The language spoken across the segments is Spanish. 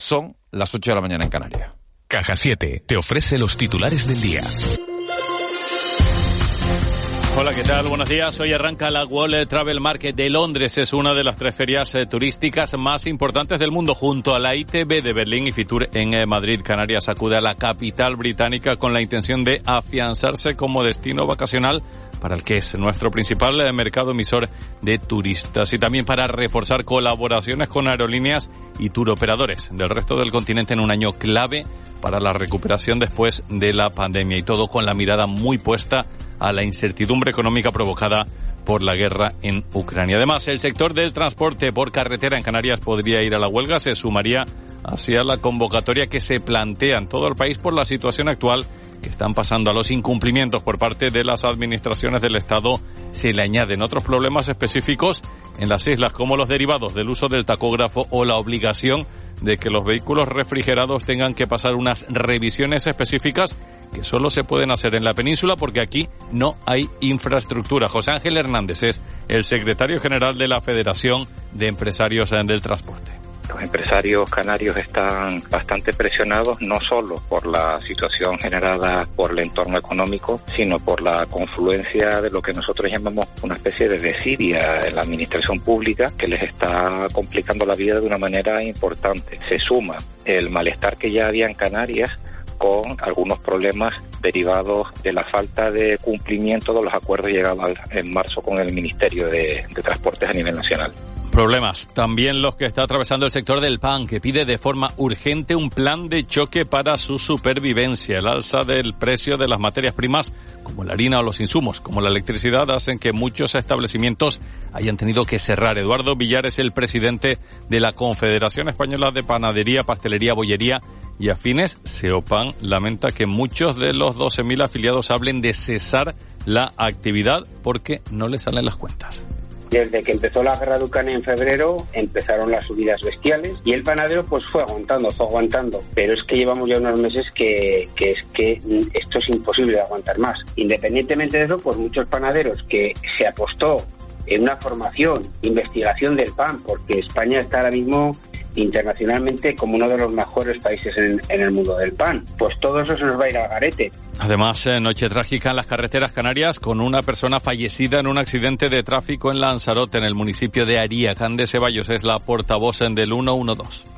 Son las 8 de la mañana en Canarias. Caja 7 te ofrece los titulares del día. Hola, ¿qué tal? Buenos días. Hoy arranca la World Travel Market de Londres. Es una de las tres ferias eh, turísticas más importantes del mundo, junto a la ITB de Berlín y Fitur en eh, Madrid. Canarias acude a la capital británica con la intención de afianzarse como destino vacacional para el que es nuestro principal eh, mercado emisor de turistas. Y también para reforzar colaboraciones con aerolíneas y turoperadores del resto del continente en un año clave para la recuperación después de la pandemia. Y todo con la mirada muy puesta a la incertidumbre económica provocada por la guerra en Ucrania. Además, el sector del transporte por carretera en Canarias podría ir a la huelga, se sumaría hacia la convocatoria que se plantea en todo el país por la situación actual están pasando a los incumplimientos por parte de las administraciones del Estado, se le añaden otros problemas específicos en las islas, como los derivados del uso del tacógrafo o la obligación de que los vehículos refrigerados tengan que pasar unas revisiones específicas que solo se pueden hacer en la península porque aquí no hay infraestructura. José Ángel Hernández es el secretario general de la Federación de Empresarios del Transporte. Los empresarios canarios están bastante presionados no solo por la situación generada por el entorno económico, sino por la confluencia de lo que nosotros llamamos una especie de desidia en la administración pública que les está complicando la vida de una manera importante. Se suma el malestar que ya había en Canarias con algunos problemas derivados de la falta de cumplimiento de los acuerdos llegados en marzo con el Ministerio de, Transportes a nivel nacional problemas. También los que está atravesando el sector del pan, que pide de forma urgente un plan de choque para su supervivencia. El alza del precio de las materias primas, como la harina o los insumos, como la electricidad, hacen que muchos establecimientos hayan tenido que cerrar. Eduardo Villar es el presidente de la Confederación Española de Panadería, Pastelería, Bollería y Afines. Seopan lamenta que muchos de los 12.000 afiliados hablen de cesar la actividad porque no les salen las cuentas. Desde que empezó la guerra de Ucrania en febrero empezaron las subidas bestiales y el panadero pues fue aguantando, fue aguantando. Pero es que llevamos ya unos meses que, que es que esto es imposible de aguantar más. Independientemente de eso, pues muchos panaderos que se apostó en una formación, investigación del pan, porque España está ahora mismo internacionalmente como uno de los mejores países en, el mundo del pan. Pues todo eso se nos va a ir al garete. Además, noche trágica en las carreteras canarias con una persona fallecida en un accidente de tráfico en Lanzarote, en el municipio de Aría. Cande Ceballos es la portavoz del 112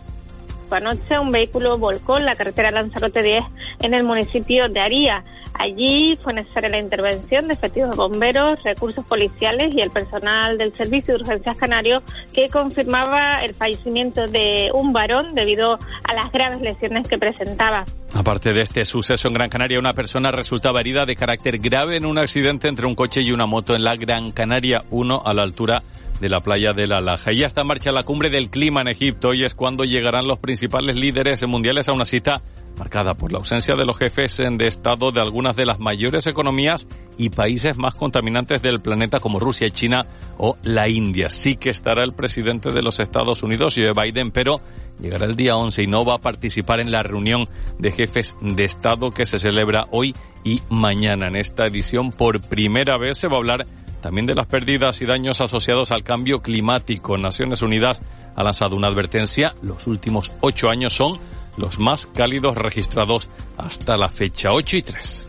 anoche un vehículo volcó en la carretera Lanzarote 10 en el municipio de Aría. Allí fue necesaria la intervención de efectivos bomberos, recursos policiales y el personal del Servicio de Urgencias Canario que confirmaba el fallecimiento de un varón debido a las graves lesiones que presentaba. Aparte de este suceso en Gran Canaria, una persona resultaba herida de carácter grave en un accidente entre un coche y una moto en la Gran Canaria 1 a la altura de la playa de la Laja. Y ya está en marcha la cumbre del clima en Egipto y es cuando llegarán los principales líderes mundiales a una cita marcada por la ausencia de los jefes de Estado de algunas de las mayores economías y países más contaminantes del planeta como Rusia y China o la India. Sí que estará el presidente de los Estados Unidos, Joe Biden, pero llegará el día 11 y no va a participar en la reunión de jefes de Estado que se celebra hoy y mañana. En esta edición, por primera vez, se va a hablar también de las pérdidas y daños asociados al cambio climático. Naciones Unidas ha lanzado una advertencia. Los últimos ocho años son los más cálidos registrados hasta la fecha 8 y 3.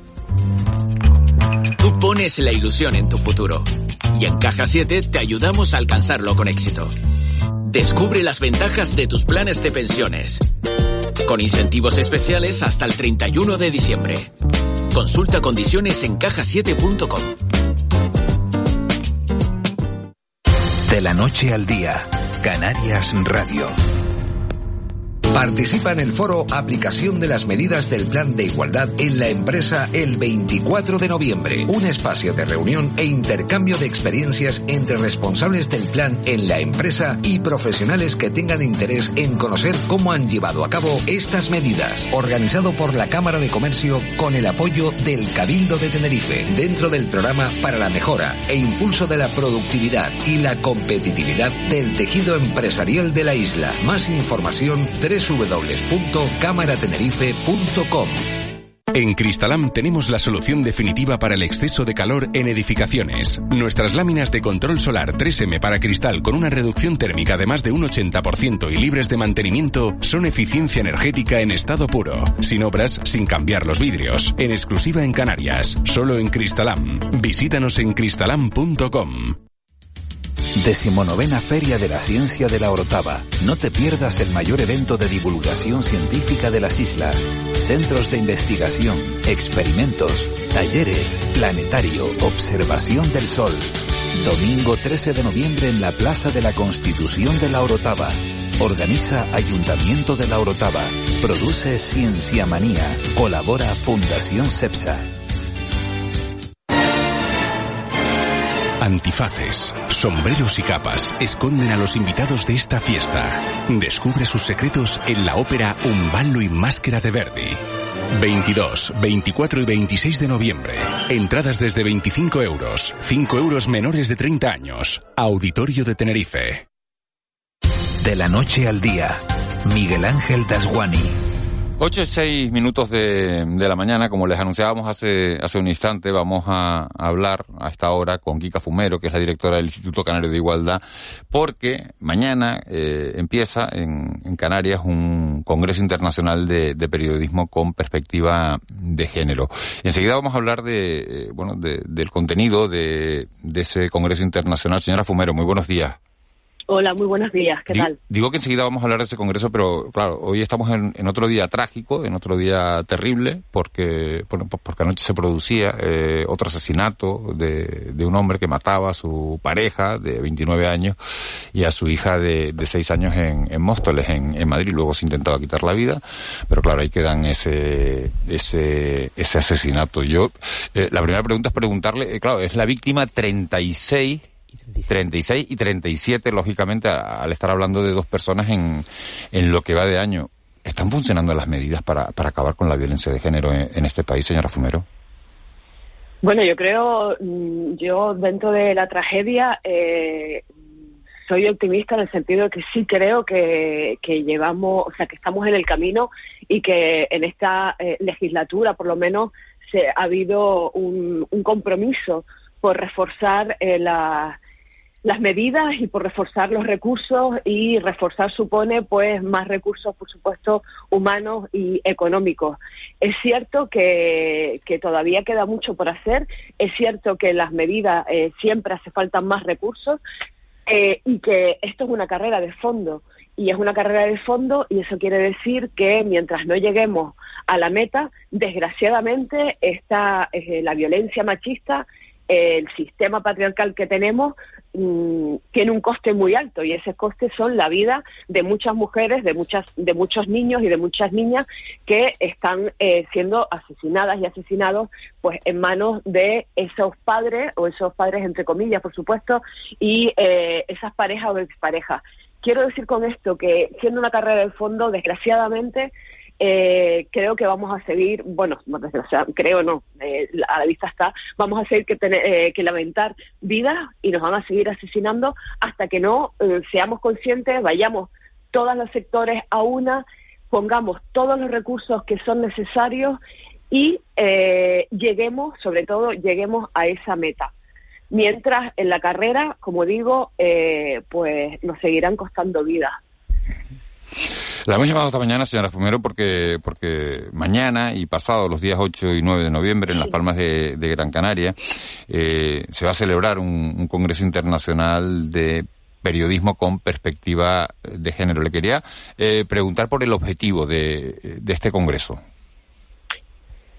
Tú pones la ilusión en tu futuro y en Caja 7 te ayudamos a alcanzarlo con éxito. Descubre las ventajas de tus planes de pensiones con incentivos especiales hasta el 31 de diciembre. Consulta condiciones en cajasiete.com. De la noche al día, Canarias Radio. Participa en el foro Aplicación de las medidas del Plan de Igualdad en la empresa el 24 de noviembre. Un espacio de reunión e intercambio de experiencias entre responsables del plan en la empresa y profesionales que tengan interés en conocer cómo han llevado a cabo estas medidas. Organizado por la Cámara de Comercio con el apoyo del Cabildo de Tenerife dentro del programa para la mejora e impulso de la productividad y la competitividad del tejido empresarial de la isla. Más información 3 www.cámaratenerife.com En Cristalam tenemos la solución definitiva para el exceso de calor en edificaciones. Nuestras láminas de control solar 3M para cristal con una reducción térmica de más de un 80% y libres de mantenimiento son eficiencia energética en estado puro, sin obras, sin cambiar los vidrios, en exclusiva en Canarias, solo en Cristalam. Visítanos en cristalam.com. Decimonovena Feria de la Ciencia de la Orotava. No te pierdas el mayor evento de divulgación científica de las islas. Centros de investigación, experimentos, talleres, planetario, observación del sol. Domingo 13 de noviembre en la Plaza de la Constitución de la Orotava. Organiza Ayuntamiento de la Orotava. Produce Ciencia Manía. Colabora Fundación CEPSA. Antifaces, sombreros y capas esconden a los invitados de esta fiesta. Descubre sus secretos en la ópera Un ballo y máscara de Verdi. 22, 24 y 26 de noviembre. Entradas desde 25 euros. 5 euros menores de 30 años. Auditorio de Tenerife. De la noche al día. Miguel Ángel Dasguani. 8 y 6 minutos de, de, la mañana, como les anunciábamos hace, hace un instante, vamos a, hablar a esta hora con Kika Fumero, que es la directora del Instituto Canario de Igualdad, porque mañana eh, empieza en, en, Canarias un Congreso Internacional de, de, Periodismo con perspectiva de género. Enseguida vamos a hablar de, eh, bueno, de, del contenido de, de ese Congreso Internacional. Señora Fumero, muy buenos días. Hola, muy buenos días, ¿qué digo, tal? Digo que enseguida vamos a hablar de ese congreso, pero claro, hoy estamos en, en otro día trágico, en otro día terrible, porque, bueno, porque anoche se producía eh, otro asesinato de, de, un hombre que mataba a su pareja de 29 años y a su hija de, de 6 años en, en Móstoles, en, en, Madrid. Luego se intentaba quitar la vida, pero claro, ahí quedan ese, ese, ese asesinato. Yo, eh, la primera pregunta es preguntarle, eh, claro, es la víctima 36 36 y 37, lógicamente, al estar hablando de dos personas en, en lo que va de año. ¿Están funcionando las medidas para, para acabar con la violencia de género en, en este país, señora Fumero? Bueno, yo creo, yo dentro de la tragedia eh, soy optimista en el sentido de que sí creo que, que, llevamos, o sea, que estamos en el camino y que en esta eh, legislatura, por lo menos, se ha habido un, un compromiso por reforzar eh, la, las medidas y por reforzar los recursos y reforzar supone pues más recursos por supuesto humanos y económicos. Es cierto que, que todavía queda mucho por hacer es cierto que las medidas eh, siempre hace falta más recursos eh, y que esto es una carrera de fondo y es una carrera de fondo y eso quiere decir que mientras no lleguemos a la meta desgraciadamente está eh, la violencia machista el sistema patriarcal que tenemos mmm, tiene un coste muy alto y ese coste son la vida de muchas mujeres, de muchas, de muchos niños y de muchas niñas que están eh, siendo asesinadas y asesinados, pues en manos de esos padres o esos padres entre comillas, por supuesto, y eh, esas parejas o exparejas. Quiero decir con esto que siendo una carrera de fondo, desgraciadamente eh, creo que vamos a seguir, bueno, o creo no, eh, a la vista está, vamos a seguir que, tener, eh, que lamentar vidas y nos van a seguir asesinando hasta que no eh, seamos conscientes, vayamos todos los sectores a una, pongamos todos los recursos que son necesarios y eh, lleguemos, sobre todo, lleguemos a esa meta. Mientras en la carrera, como digo, eh, pues nos seguirán costando vidas. La hemos llamado esta mañana, señora Fumero, porque, porque mañana y pasado, los días 8 y 9 de noviembre, en Las Palmas de, de Gran Canaria, eh, se va a celebrar un, un Congreso Internacional de periodismo con perspectiva de género. Le quería eh, preguntar por el objetivo de, de este Congreso.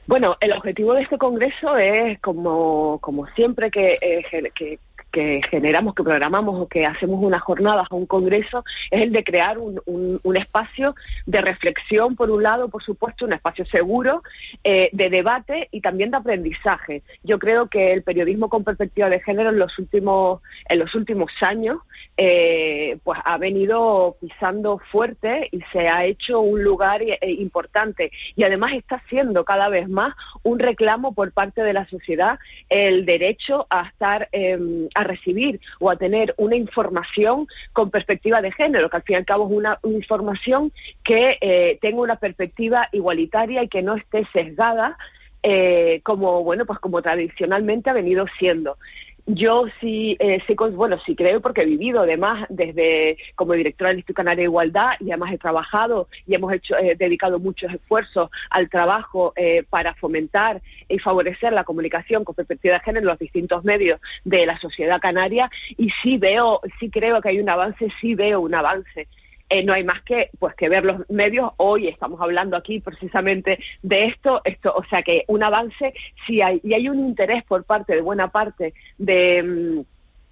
Bueno, el objetivo de este congreso es, como, como siempre que, eh, que, que, generamos, que programamos o que hacemos unas jornadas o un congreso, es el de crear un, un, un, espacio de reflexión, por un lado, por supuesto, un espacio seguro, eh, de debate y también de aprendizaje. Yo creo que el periodismo con perspectiva de género en los últimos, en los últimos años eh, pues ha venido pisando fuerte y se ha hecho un lugar eh, importante. Y además está siendo cada vez más un reclamo por parte de la sociedad el derecho a estar em, a recibir o a tener una información con perspectiva de género que al fin y al cabo es una, información que eh, tenga una perspectiva igualitaria y que no esté sesgada eh, como bueno pues como tradicionalmente ha venido siendo yo sí, eh, sí, bueno, sí creo porque he vivido además desde como directora del Instituto Canario de Igualdad y además he trabajado y hemos hecho, eh, dedicado muchos esfuerzos al trabajo eh, para fomentar y favorecer la comunicación con perspectiva de género en los distintos medios de la sociedad canaria y sí veo, sí creo que hay un avance, sí veo un avance eh, no hay más que pues que ver los medios. Hoy estamos hablando aquí precisamente de esto, esto, o sea que un avance sí hay y hay un interés por parte de buena parte de mm,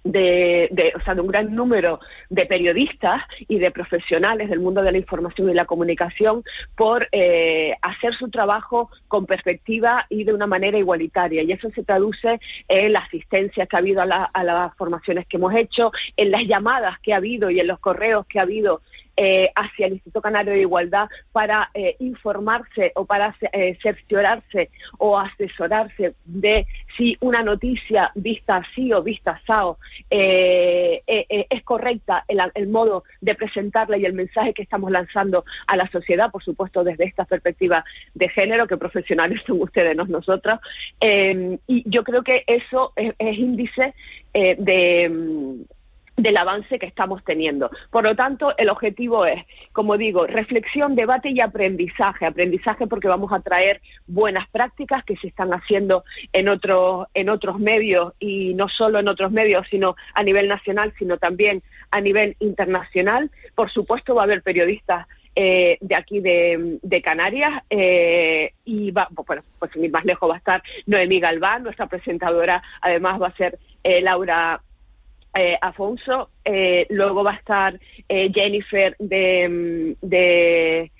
de, o sea, de un gran número de periodistas y de profesionales del mundo de la información y la comunicación por eh, hacer su trabajo con perspectiva y de una manera igualitaria. Y eso se traduce en la asistencia que ha habido a, a las formaciones que hemos hecho, en las llamadas que ha habido y en los correos que ha habido eh, hacia el Instituto Canario de Igualdad para eh, informarse o para eh, cerciorarse o asesorarse de si una noticia vista así o vista así es correcta el, el, modo de presentarla y el mensaje que estamos lanzando a la sociedad, por supuesto desde esta perspectiva de género, que profesionales son ustedes, no nosotros. y yo creo que eso es índice de del avance que estamos teniendo. Por lo tanto, el objetivo es, como digo, reflexión, debate y aprendizaje. Aprendizaje porque vamos a traer buenas prácticas que se están haciendo en otros, en otros medios y no solo en otros medios, sino a nivel nacional, sino también a nivel internacional. Por supuesto, va a haber periodistas eh, de aquí de, Canarias eh, y va, bueno, pues sin ir más lejos va a estar Noemí Galván, nuestra presentadora, además va a ser eh, Laura eh, Afonso, eh, luego va a estar eh, Jennifer de, de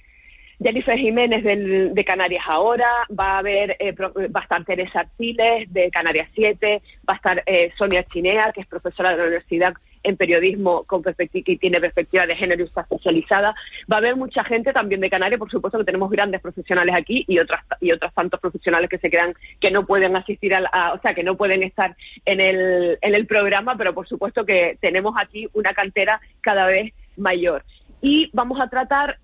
Jennifer Jiménez de Canarias Ahora, va a haber, eh, va a estar Teresa de Canarias 7, va a estar eh, Sonia Chinea, que es profesora de la universidad en periodismo con perspectiva y tiene perspectiva de género y está especializada. Va a haber mucha gente también de Canarias, por supuesto que tenemos grandes profesionales aquí y otras y otros tantos profesionales que se quedan que no pueden asistir a, o sea, que no pueden estar en el en el programa, pero por supuesto que tenemos aquí una cantera cada vez mayor. Y vamos a tratar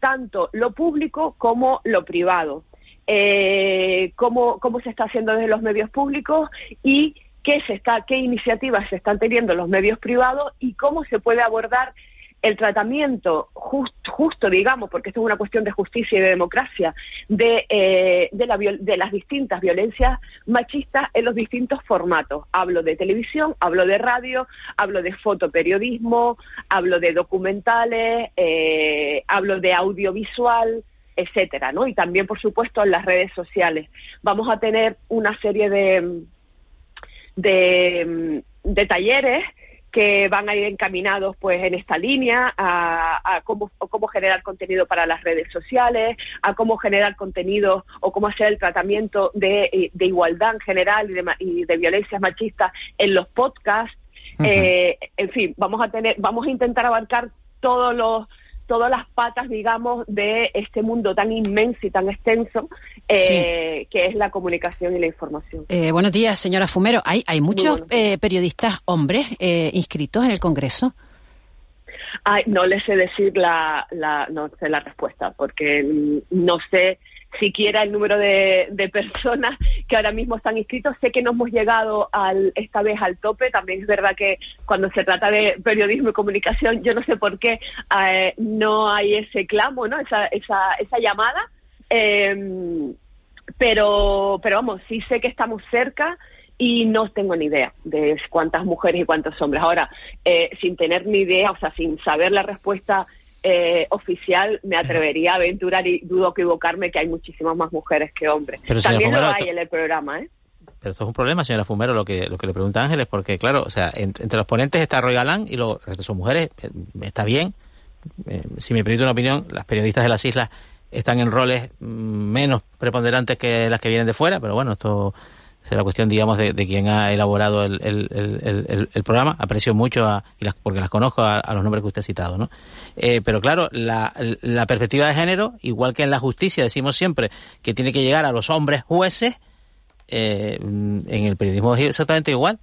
tanto lo público como lo privado. Eh, cómo, cómo se está haciendo desde los medios públicos y qué se está, qué iniciativas se están teniendo los medios privados y cómo se puede abordar el tratamiento justo, digamos, porque esto es una cuestión de justicia y de democracia, de, eh, de, las distintas violencias machistas en los distintos formatos. Hablo de televisión, hablo de radio, hablo de fotoperiodismo, hablo de documentales, eh, hablo de audiovisual, etcétera, ¿no? Y también, por supuesto, en las redes sociales. Vamos a tener una serie de, de, de talleres que van a ir encaminados pues en esta línea a, cómo, cómo generar contenido para las redes sociales, a cómo generar contenido o cómo hacer el tratamiento de, igualdad en general y de, violencias machistas en los podcasts. Eh, en fin, vamos a tener, vamos a intentar abarcar todos los todas las patas, digamos, de este mundo tan inmenso y tan extenso eh, que es la comunicación y la información. Eh, buenos días, señora Fumero. ¿Hay, hay muchos eh, periodistas hombres inscritos en el Congreso? no les sé decir la, la, no sé la respuesta, porque no sé siquiera el número de, personas que ahora mismo están inscritos. Sé que no hemos llegado al, esta vez al tope. También es verdad que cuando se trata de periodismo y comunicación, yo no sé por qué eh, no hay ese clamo, ¿no? Esa, esa, esa llamada. Em, pero, pero vamos, sí sé que estamos cerca y no tengo ni idea de cuántas mujeres y cuántos hombres. Ahora, eh, sin tener ni idea, o sea, sin saber la respuesta eh, oficial me atrevería a aventurar y dudo equivocarme que hay muchísimas más mujeres que hombres. También lo hay en el programa, ¿eh? Pero esto es un problema, señora Fumero, lo que, lo que le pregunta Ángeles, porque claro, o sea, entre los ponentes está Roy Galán y los son mujeres, eh, está bien. Eh, si me permite una opinión, las periodistas de las islas están en roles menos preponderantes que las que vienen de fuera, pero bueno, esto la cuestión, digamos, de, de quien ha elaborado el, programa. Aprecio mucho, a, porque las conozco, a, los nombres que usted ha citado, ¿no? Eh, pero claro, la, la perspectiva de género, igual que en la justicia decimos siempre que tiene que llegar a los hombres jueces, eh, en el periodismo es exactamente igual.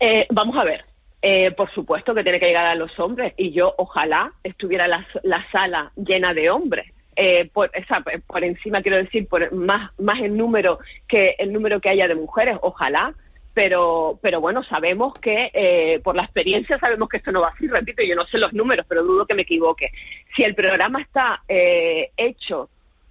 Eh, vamos a ver. Eh, por supuesto que tiene que llegar a los hombres y yo ojalá estuviera la, la sala llena de hombres. Eh, por, esa, por encima quiero decir por más más el número que el número que haya de mujeres ojalá pero pero bueno sabemos que eh, por la experiencia sabemos que esto no va así repito yo no sé los números pero dudo que me equivoque si el programa está eh, hecho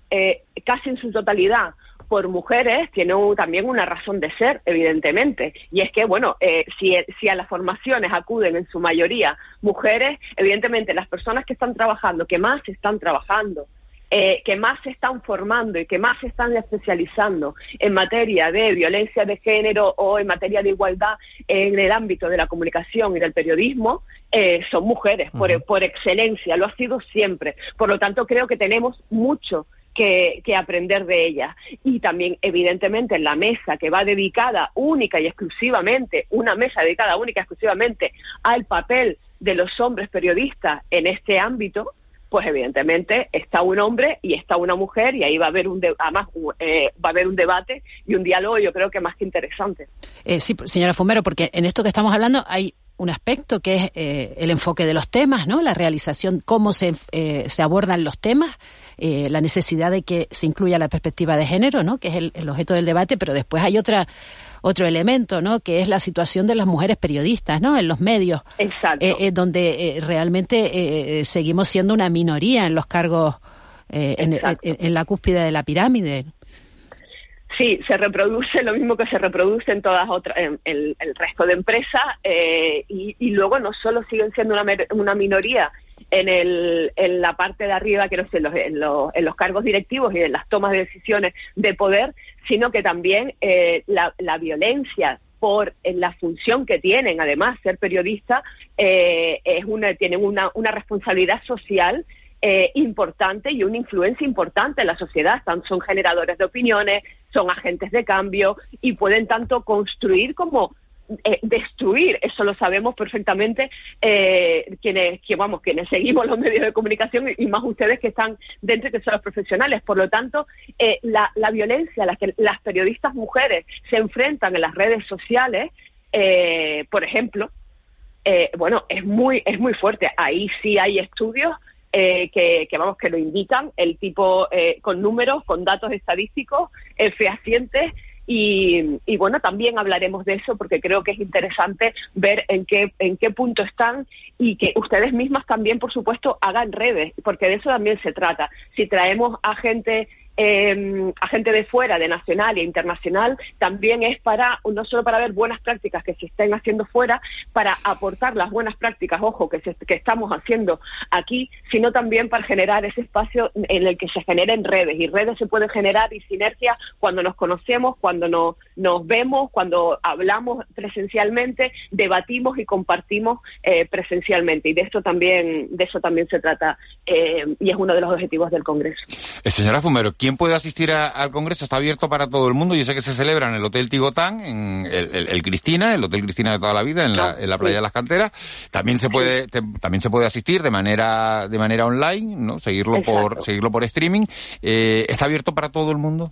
eh, casi en su totalidad por mujeres tiene también una razón de ser, evidentemente. Y es que, bueno, eh, si, si a las formaciones acuden en su mayoría mujeres, evidentemente las personas que están trabajando, que más están trabajando, eh, que más se están formando y que más se están especializando en materia de violencia de género o en materia de igualdad en el ámbito de la comunicación y del periodismo, eh, son mujeres, por, por excelencia, lo ha sido siempre. Por lo tanto, creo que tenemos mucho que, aprender de ella. Y también, evidentemente, en la mesa que va dedicada única y exclusivamente, una mesa dedicada única y exclusivamente al papel de los hombres periodistas en este ámbito, pues evidentemente está un hombre y está una mujer y ahí va a haber un además eh, va a haber un debate y un diálogo yo creo que más que interesante. Eh, sí, señora Fumero, porque en esto que estamos hablando hay un aspecto que es eh, el enfoque de los temas, ¿no? La realización, cómo se, eh, se abordan los temas, eh, la necesidad de que se incluya la perspectiva de género, ¿no? Que es el, objeto del debate, pero después hay otra otro elemento, ¿no? Que es la situación de las mujeres periodistas, ¿no? En los medios, Exacto. donde realmente seguimos siendo una minoría en los cargos, en, en la cúspide de la pirámide. Sí, se reproduce lo mismo que se reproduce en todas otras, en, el, resto de empresas eh, y, luego no solo siguen siendo una, una minoría en, el, en la parte de arriba, que no sé, en los, en los, cargos directivos y en las tomas de decisiones de poder, sino que también eh, la, la, violencia por la función que tienen, además, ser periodistas, eh, es una, tienen una, una responsabilidad social eh, importante y una influencia importante en la sociedad. Son generadores de opiniones, son agentes de cambio y pueden tanto construir como eh, destruir, eso lo sabemos perfectamente eh, quienes, que, vamos, quienes seguimos los medios de comunicación y, más ustedes que están dentro que son los profesionales. Por lo tanto, eh, la, la, violencia a la que las periodistas mujeres se enfrentan en las redes sociales, por ejemplo, bueno, es muy, es muy fuerte. Ahí sí hay estudios eh, que, vamos que lo indican, el tipo eh, con números, con datos estadísticos eh, fehacientes y, y, bueno, también hablaremos de eso porque creo que es interesante ver en qué, en qué punto están y que ustedes mismas también, por supuesto, hagan redes, porque de eso también se trata. Si traemos a gente eh, a gente de fuera, de nacional e internacional, también es para, no solo para ver buenas prácticas que se estén haciendo fuera, para aportar las buenas prácticas, ojo, que, que estamos haciendo aquí, sino también para generar ese espacio en el que se generen redes. Y redes se pueden generar y sinergia cuando nos conocemos, cuando nos, nos vemos, cuando hablamos presencialmente, debatimos y compartimos eh, presencialmente. Y de esto también, de eso también se trata eh, y es uno de los objetivos del Congreso. Eh, señora Fumero, ¿quién puede asistir al Congreso? Está abierto para todo el mundo. Yo sé que se celebra en el Hotel Tigotán, en el, Cristina, el Hotel Cristina de toda la vida, en, la, en la playa de las canteras. También se puede, también se puede asistir de manera, de manera online, ¿no? Seguirlo por, seguirlo por streaming. Eh, ¿Está abierto para todo el mundo?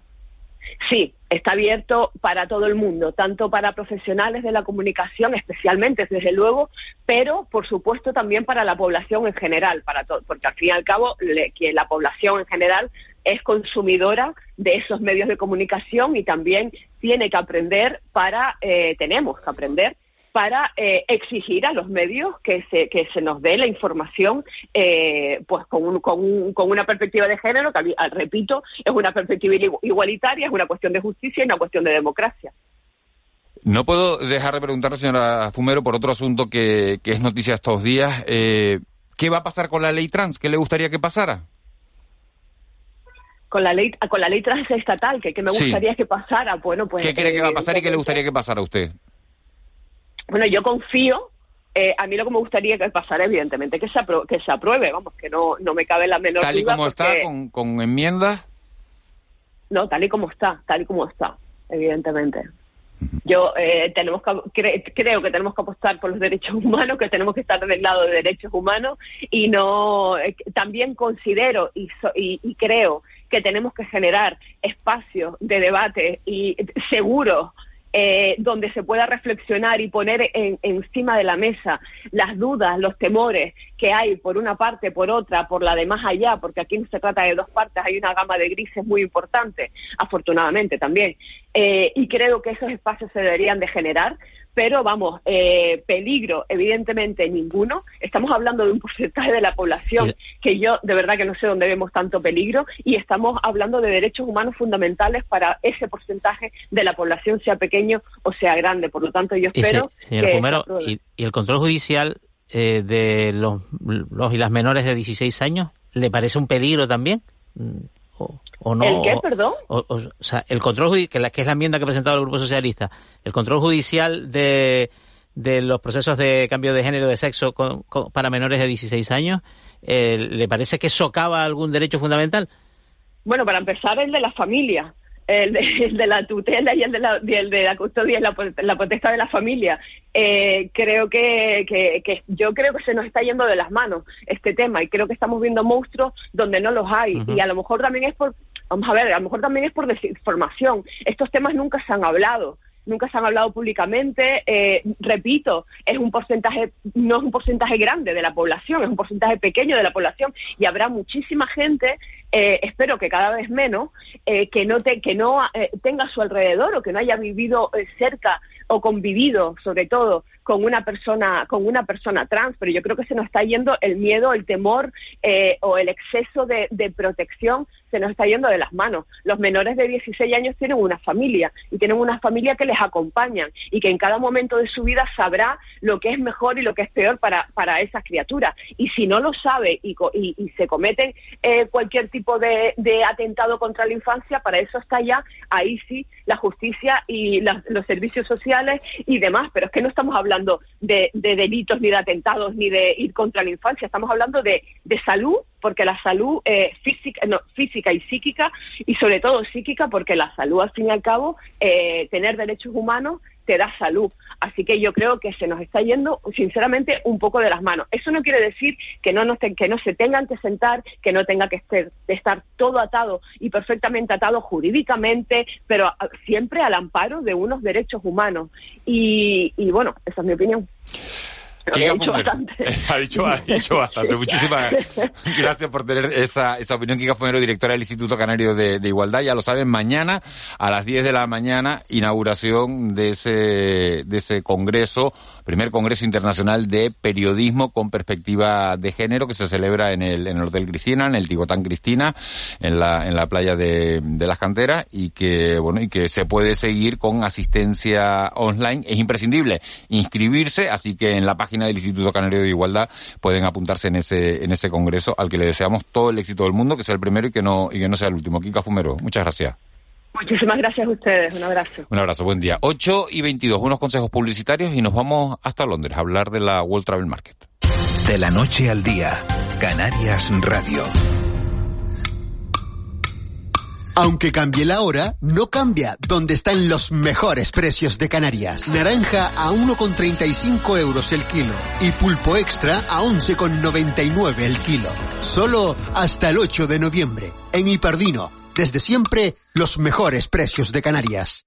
Sí, está abierto para todo el mundo, tanto para profesionales de la comunicación, especialmente, desde luego, pero por supuesto también para la población en general, para todo, porque al fin y al cabo que la población en general es consumidora de esos medios de comunicación y también tiene que aprender para, eh, tenemos que aprender para eh, exigir a los medios que se, que se nos dé la información eh, pues con, con, con, una perspectiva de género, que repito, es una perspectiva igualitaria, es una cuestión de justicia y una cuestión de democracia. No puedo dejar de preguntarle, señora Fumero, por otro asunto que, que es noticia estos días. Eh, ¿Qué va a pasar con la ley trans? ¿Qué le gustaría que pasara? Con la ley, con la ley trans estatal, que, que me gustaría que pasara. Bueno, pues. ¿Qué cree que va a pasar y qué le gustaría que pasara a usted? Bueno, yo confío. Eh, a mí lo que me gustaría que pasara, evidentemente, que se, que se apruebe, vamos, que no, no me cabe la menor duda. ¿Tal y como está, con, con enmiendas? No, tal y como está, tal y como está. evidentemente. Yo eh, tenemos creo que tenemos que apostar por los derechos humanos, que tenemos que estar del lado de derechos humanos y no eh, también considero y, y, creo que tenemos que generar espacios de debate y seguros eh, donde se pueda reflexionar y poner encima de la mesa las dudas, los temores que hay por una parte, por otra, por la de más allá, porque aquí no se trata de dos partes, hay una gama de grises muy importante, afortunadamente también. Eh, y creo que esos espacios se deberían de generar pero vamos, eh, peligro evidentemente ninguno. Estamos hablando de un porcentaje de la población que yo de verdad que no sé dónde vemos tanto peligro y estamos hablando de derechos humanos fundamentales para ese porcentaje de la población, sea pequeño o sea grande. Por lo tanto, yo espero... señor ¿y, el control judicial eh, de los, los y las menores de 16 años le parece un peligro también? ¿O no? ¿El qué, perdón? O, sea, el control que, la, que es la enmienda que ha presentado el Grupo Socialista, el control judicial de, de los procesos de cambio de género de sexo para menores de 16 años, eh, ¿le parece que socava algún derecho fundamental? Bueno, para empezar, el de la familia. El de, la tutela y el de la, el de la custodia y la, la potestad de la familia. Eh, creo que, que, yo creo que se nos está yendo de las manos este tema y creo que estamos viendo monstruos donde no los hay y a lo mejor también es por vamos a ver, a lo mejor también es por desinformación. Estos temas nunca se han hablado nunca se han hablado públicamente. Eh, repito, es un porcentaje, no es un porcentaje grande de la población, es un porcentaje pequeño de la población y habrá muchísima gente, eh, espero que cada vez menos, eh, que no, te, que no tenga a su alrededor o que no haya vivido cerca o convivido, sobre todo, con una persona, con una persona trans, pero yo creo que se nos está yendo el miedo, el temor eh, o el exceso de, protección, se nos está yendo de las manos. Los menores de 16 años tienen una familia y tienen una familia que les acompañan y que en cada momento de su vida sabrá lo que es mejor y lo que es peor para, para esas criaturas. Y si no lo sabe y, y, se cometen eh, cualquier de, atentado contra la infancia, para eso está ya ahí sí la justicia y los servicios sociales y demás. Pero es que no estamos hablando de, delitos, ni de atentados, ni de ir contra la infancia. Estamos hablando de, salud, porque la salud eh, física, física y psíquica, y sobre todo psíquica, porque la salud, al fin y al cabo, eh, tener derechos humanos te da salud. Así que yo creo que se nos está yendo, sinceramente, un poco de las manos. Eso no quiere decir que no, nos que no se tengan que sentar, que no tenga que estar, estar todo atado y perfectamente atado jurídicamente, pero siempre al amparo de unos derechos humanos. Y, y bueno, esa es mi opinión. ha, dicho bastante. Muchísimas gracias por tener esa, esa opinión. Kika Fumero, directora del Instituto Canario de, Igualdad. Ya lo saben, mañana a las 10 de la mañana, inauguración de ese, de ese congreso, primer congreso internacional de periodismo con perspectiva de género que se celebra en el, en el Hotel Cristina, en el Tigotán Cristina, en la, en la playa de, de las canteras y que, bueno, y que se puede seguir con asistencia online. Es imprescindible inscribirse, así que en la página del Instituto Canario de Igualdad pueden apuntarse en ese, en ese congreso al que le deseamos todo el éxito del mundo, que sea el primero y que no, y que no sea el último. Kika Fumero, muchas gracias. Muchísimas gracias a ustedes. Un abrazo. Un abrazo, buen día. 8 y 22, unos consejos publicitarios y nos vamos hasta Londres a hablar de la World Travel Market. De la noche al día, Canarias Radio. Aunque cambie la hora, no cambia donde están los mejores precios de Canarias. Naranja a 1,35 euros el kilo y pulpo extra a 11,99 el kilo. Solo hasta el 8 de noviembre. En Hiperdino, desde siempre, los mejores precios de Canarias.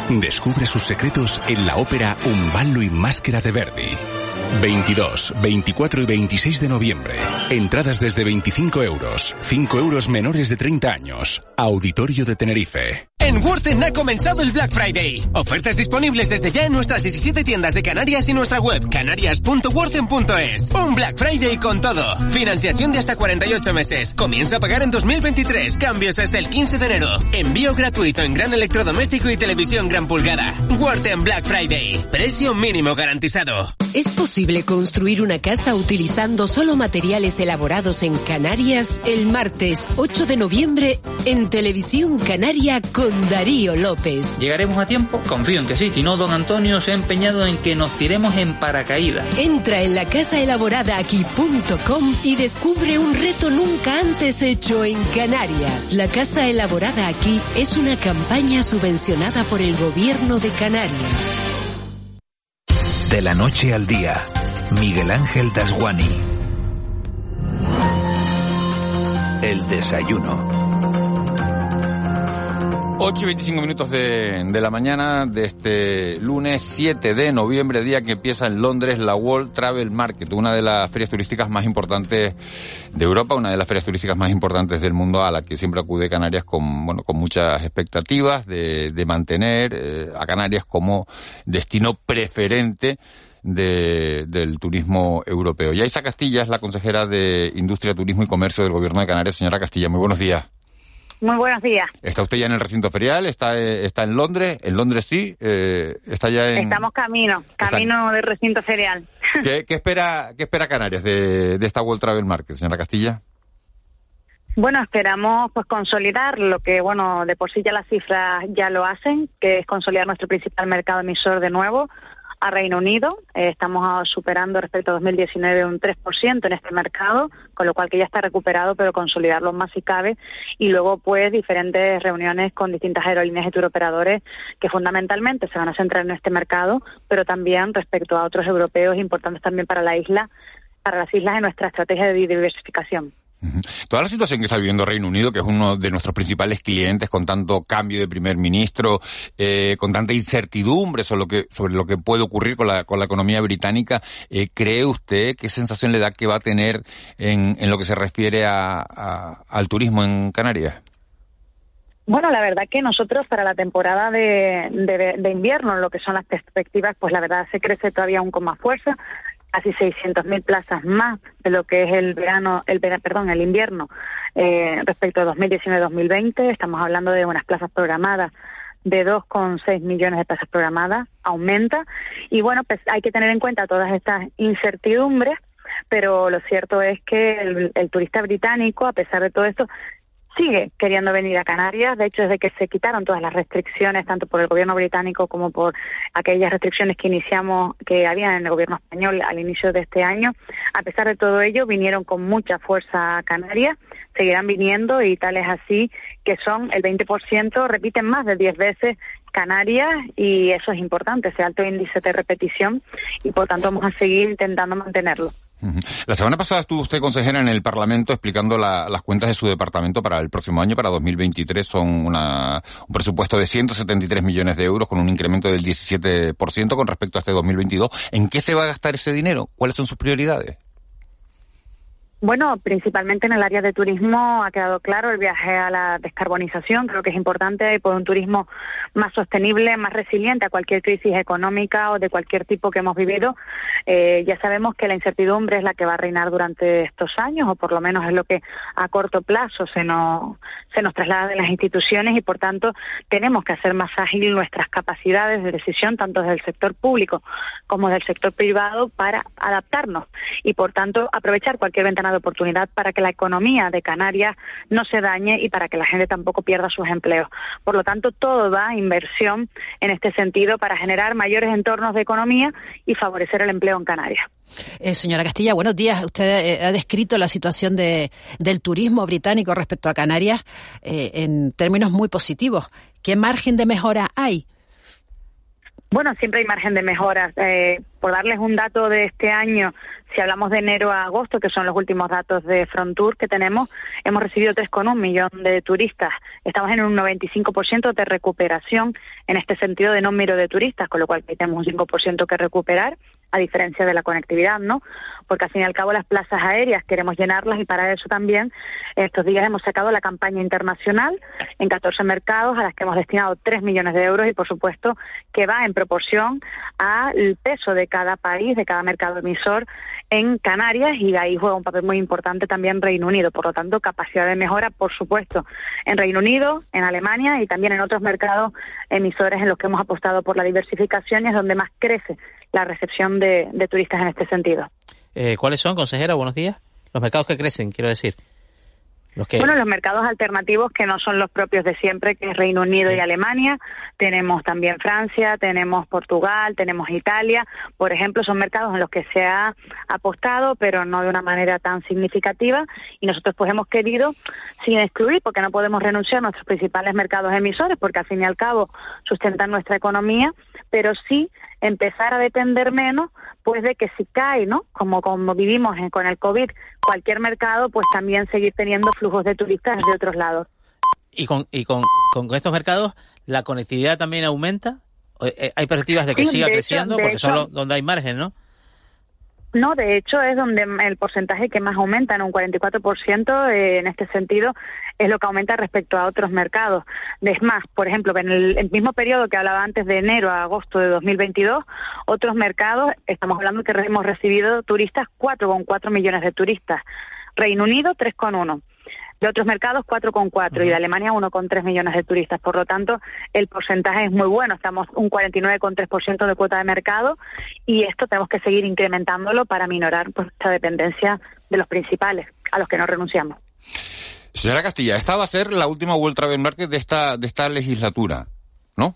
Descubre sus secretos en la ópera Un ballo y máscara de Verdi. 22, 24 y 26 de noviembre. Entradas desde 25 euros. 5 euros menores de 30 años. Auditorio de Tenerife. En Worten ha comenzado el Black Friday. Ofertas disponibles desde ya en nuestras 17 tiendas de Canarias y nuestra web canarias.worten.es. Un Black Friday con todo. Financiación de hasta 48 meses. Comienza a pagar en 2023. Cambios hasta el 15 de enero. Envío gratuito en gran electrodoméstico y televisión gran pulgada. Worten Black Friday. Precio mínimo garantizado. ¿Es posible construir una casa utilizando solo materiales elaborados en Canarias? El martes 8 de noviembre en Televisión Canaria con Darío López. ¿Llegaremos a tiempo? Confío en que sí. Si no, don Antonio se ha empeñado en que nos tiremos en paracaídas. Entra en la casaelaboradaaqui.com y descubre un reto nunca antes hecho en Canarias. La Casa Elaborada Aquí es una campaña subvencionada por el Gobierno de Canarias. De la noche al día, Miguel Ángel Dasguani. El desayuno. 8 y 25 minutos de, de, la mañana de este lunes 7 de noviembre, día que empieza en Londres la World Travel Market, una de las ferias turísticas más importantes de Europa, una de las ferias turísticas más importantes del mundo, a la que siempre acude Canarias con, bueno, con muchas expectativas de, de mantener eh, a Canarias como destino preferente de, del turismo europeo. Yaisa Castilla es la consejera de Industria, Turismo y Comercio del Gobierno de Canarias. Señora Castilla, muy buenos días. Muy buenos días. ¿Está usted ya en el recinto ferial? ¿Está, eh, está en Londres? ¿En Londres sí? Eh, ¿Está ya en...? Estamos camino, camino del recinto ferial. ¿Qué, qué, espera, qué espera Canarias de, de esta World Travel Market, señora Castilla? Bueno, esperamos pues consolidar lo que, bueno, de por sí ya las cifras ya lo hacen, que es consolidar nuestro principal mercado emisor de nuevo, a Reino Unido. Eh, estamos superando respecto a 2019 un 3% en este mercado, con lo cual que ya está recuperado, pero consolidarlo más si cabe. Y luego, pues, diferentes reuniones con distintas aerolíneas y turoperadores que fundamentalmente se van a centrar en este mercado, pero también respecto a otros europeos importantes también para la isla, para las islas en nuestra estrategia de diversificación. Toda la situación que está viviendo Reino Unido, que es uno de nuestros principales clientes, con tanto cambio de primer ministro, eh, con tanta incertidumbre sobre lo que, sobre lo que puede ocurrir con la, con la economía británica, eh, ¿cree usted qué sensación le da que va a tener en, en lo que se refiere a, a, al turismo en Canarias? Bueno, la verdad que nosotros para la temporada de, de, de invierno, lo que son las perspectivas, pues la verdad se crece todavía aún con más fuerza casi 600.000 plazas más de lo que es el verano, el perdón, el invierno eh, respecto a 2019-2020. Estamos hablando de unas plazas programadas de 2,6 millones de plazas programadas, aumenta. Y bueno, pues hay que tener en cuenta todas estas incertidumbres, pero lo cierto es que el, el turista británico, a pesar de todo esto, sigue queriendo venir a Canarias. De hecho, desde que se quitaron todas las restricciones, tanto por el gobierno británico como por aquellas restricciones que iniciamos, que había en el gobierno español al inicio de este año, a pesar de todo ello, vinieron con mucha fuerza a Canarias, seguirán viniendo y tal es así que son el 20%, repiten más de 10 veces Canarias y eso es importante, ese alto índice de repetición y por tanto vamos a seguir intentando mantenerlo. La semana pasada estuvo usted, consejera, en el Parlamento explicando la, las cuentas de su departamento para el próximo año, para 2023. Son una, un presupuesto de 173 millones de euros con un incremento del 17% con respecto a este 2022. ¿En qué se va a gastar ese dinero? ¿Cuáles son sus prioridades? Bueno, principalmente en el área de turismo ha quedado claro el viaje a la descarbonización. Creo que es importante por un turismo más sostenible, más resiliente a cualquier crisis económica o de cualquier tipo que hemos vivido. Eh, ya sabemos que la incertidumbre es la que va a reinar durante estos años, o por lo menos es lo que a corto plazo se nos, se nos traslada de las instituciones y, por tanto, tenemos que hacer más ágil nuestras capacidades de decisión, tanto del sector público como del sector privado, para adaptarnos y, por tanto, aprovechar cualquier ventana de oportunidad para que la economía de Canarias no se dañe y para que la gente tampoco pierda sus empleos. Por lo tanto, todo va inversión en este sentido para generar mayores entornos de economía y favorecer el empleo en Canarias. Eh, señora Castilla, buenos días. Usted eh, ha descrito la situación de, del turismo británico respecto a Canarias eh, en términos muy positivos. ¿Qué margen de mejora hay? Bueno, siempre hay margen de mejora. Eh, por darles un dato de este año, si hablamos de enero a agosto, que son los últimos datos de Frontour que tenemos, hemos recibido 3,1 millón de turistas. Estamos en un 95% de recuperación en este sentido de número de turistas, con lo cual tenemos un 5% que recuperar. A diferencia de la conectividad, ¿no? Porque al fin y al cabo las plazas aéreas queremos llenarlas y para eso también estos días hemos sacado la campaña internacional en 14 mercados a las que hemos destinado 3 millones de euros y por supuesto que va en proporción al peso de cada país, de cada mercado emisor en Canarias y ahí juega un papel muy importante también Reino Unido. Por lo tanto, capacidad de mejora, por supuesto, en Reino Unido, en Alemania y también en otros mercados emisores en los que hemos apostado por la diversificación y es donde más crece la recepción de, turistas en este sentido. Eh, ¿Cuáles son, consejera? Buenos días. Los mercados que crecen, quiero decir. Bueno, los mercados alternativos que no son los propios de siempre, que es Reino Unido y Alemania. Tenemos también Francia, tenemos Portugal, tenemos Italia. Por ejemplo, son mercados en los que se ha apostado, pero no de una manera tan significativa. Y nosotros pues hemos querido, sin excluir, porque no podemos renunciar a nuestros principales mercados emisores, porque al fin y al cabo sustentan nuestra economía, pero sí empezar a depender menos pues de que si cae, ¿no? Como, como vivimos con el COVID, cualquier mercado, pues también seguir teniendo flujos de turistas de otros lados. ¿Y con, y con, con estos mercados la conectividad también aumenta? Eh, ¿Hay perspectivas de que siga creciendo? Porque son donde hay margen, ¿no? No, de hecho es donde el porcentaje que más aumenta, en un 44% eh, en este sentido, es lo que aumenta respecto a otros mercados. Es más, por ejemplo, en el, mismo periodo que hablaba antes de enero a agosto de 2022, otros mercados, estamos hablando que hemos recibido turistas, 4,4 millones de turistas. Reino Unido, 3,1 de otros mercados 4,4 y de Alemania 1,3 millones de turistas. Por lo tanto, el porcentaje es muy bueno. Estamos un 49,3% de cuota de mercado y esto tenemos que seguir incrementándolo para minorar pues, esta dependencia de los principales a los que no renunciamos. Señora Castilla, esta va a ser la última World Travel Market de esta, de esta legislatura, ¿no?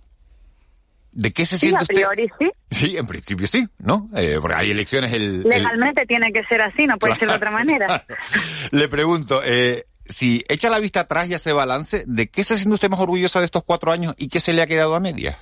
¿De qué se siente a priori, sí. Sí, en principio sí, ¿no? Eh, porque hay elecciones el... Legalmente tiene que ser así, no puede ser de otra manera. Le pregunto, eh, si echa la vista atrás y hace balance, ¿de qué se siente usted más orgullosa de estos cuatro años y qué se le ha quedado a media?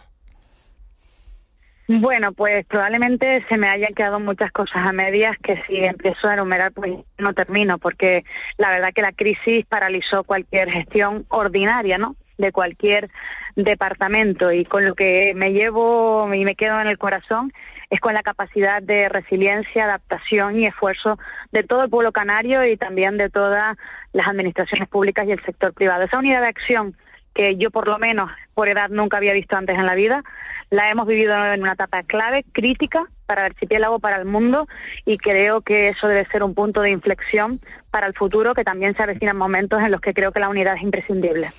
Bueno, pues probablemente se me hayan quedado muchas cosas a medias que si empiezo a enumerar pues no termino porque la verdad que la crisis paralizó cualquier gestión ordinaria, ¿no? De cualquier departamento y con lo que me llevo y me quedo en el corazón es con la capacidad de resiliencia, adaptación y esfuerzo de todo el pueblo canario y también de todas las administraciones públicas y el sector privado. Esa unidad de acción que yo por lo menos por edad nunca había visto antes en la vida, la hemos vivido en una etapa clave, crítica para el archipiélago, para el mundo, y creo que eso debe ser un punto de inflexión para el futuro, que también se avecinan momentos en los que creo que la unidad es imprescindible.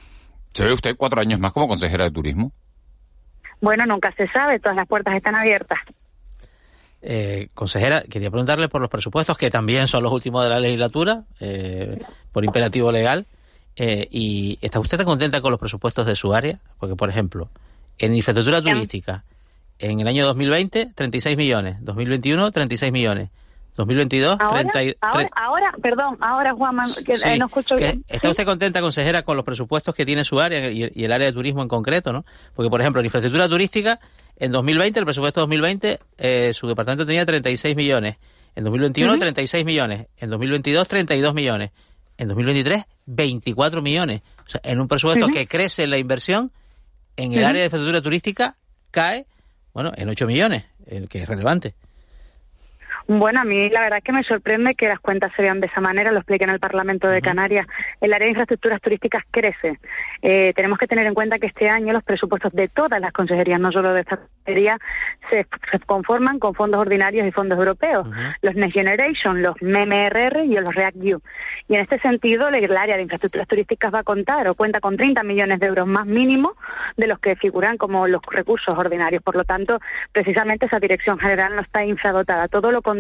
¿Se ve usted cuatro años más como consejera de turismo? Bueno, nunca se sabe, todas las puertas están abiertas. Eh, consejera, quería preguntarle por los presupuestos, que también son los últimos de la legislatura, eh, por imperativo legal. Eh, ¿Y está usted contenta con los presupuestos de su área? Porque, por ejemplo, en infraestructura turística, en el año 2020, 36 millones. 2021, 36 millones. 2022, ¿Ahora? Ahora, perdón, ahora Juan, que no escucho bien. ¿Está usted contenta, consejera, con los presupuestos que tiene su área y, el área de turismo en concreto, no? Porque, por ejemplo, en infraestructura turística, en 2020, el presupuesto 2020, eh, su departamento tenía 36 millones. En 2021, 36 millones. En 2022, 32 millones. En 2023, 24 millones. O sea, en un presupuesto que crece la inversión, en el área de infraestructura turística cae, bueno, en 8 millones, el que es relevante. Bueno, a mí la verdad es que me sorprende que las cuentas se vean de esa manera, lo expliqué en el Parlamento de Canarias. El área de infraestructuras turísticas crece. Eh, tenemos que tener en cuenta que este año los presupuestos de todas las consejerías, no solo de esta consejería, se, conforman con fondos ordinarios y fondos europeos, los Next Generation, los MMRR y los REACT-EU. Y en este sentido, el área de infraestructuras turísticas va a contar o cuenta con 30 millones de euros más mínimo de los que figuran como los recursos ordinarios. Por lo tanto, precisamente esa dirección general no está infradotada. Todo lo contrario.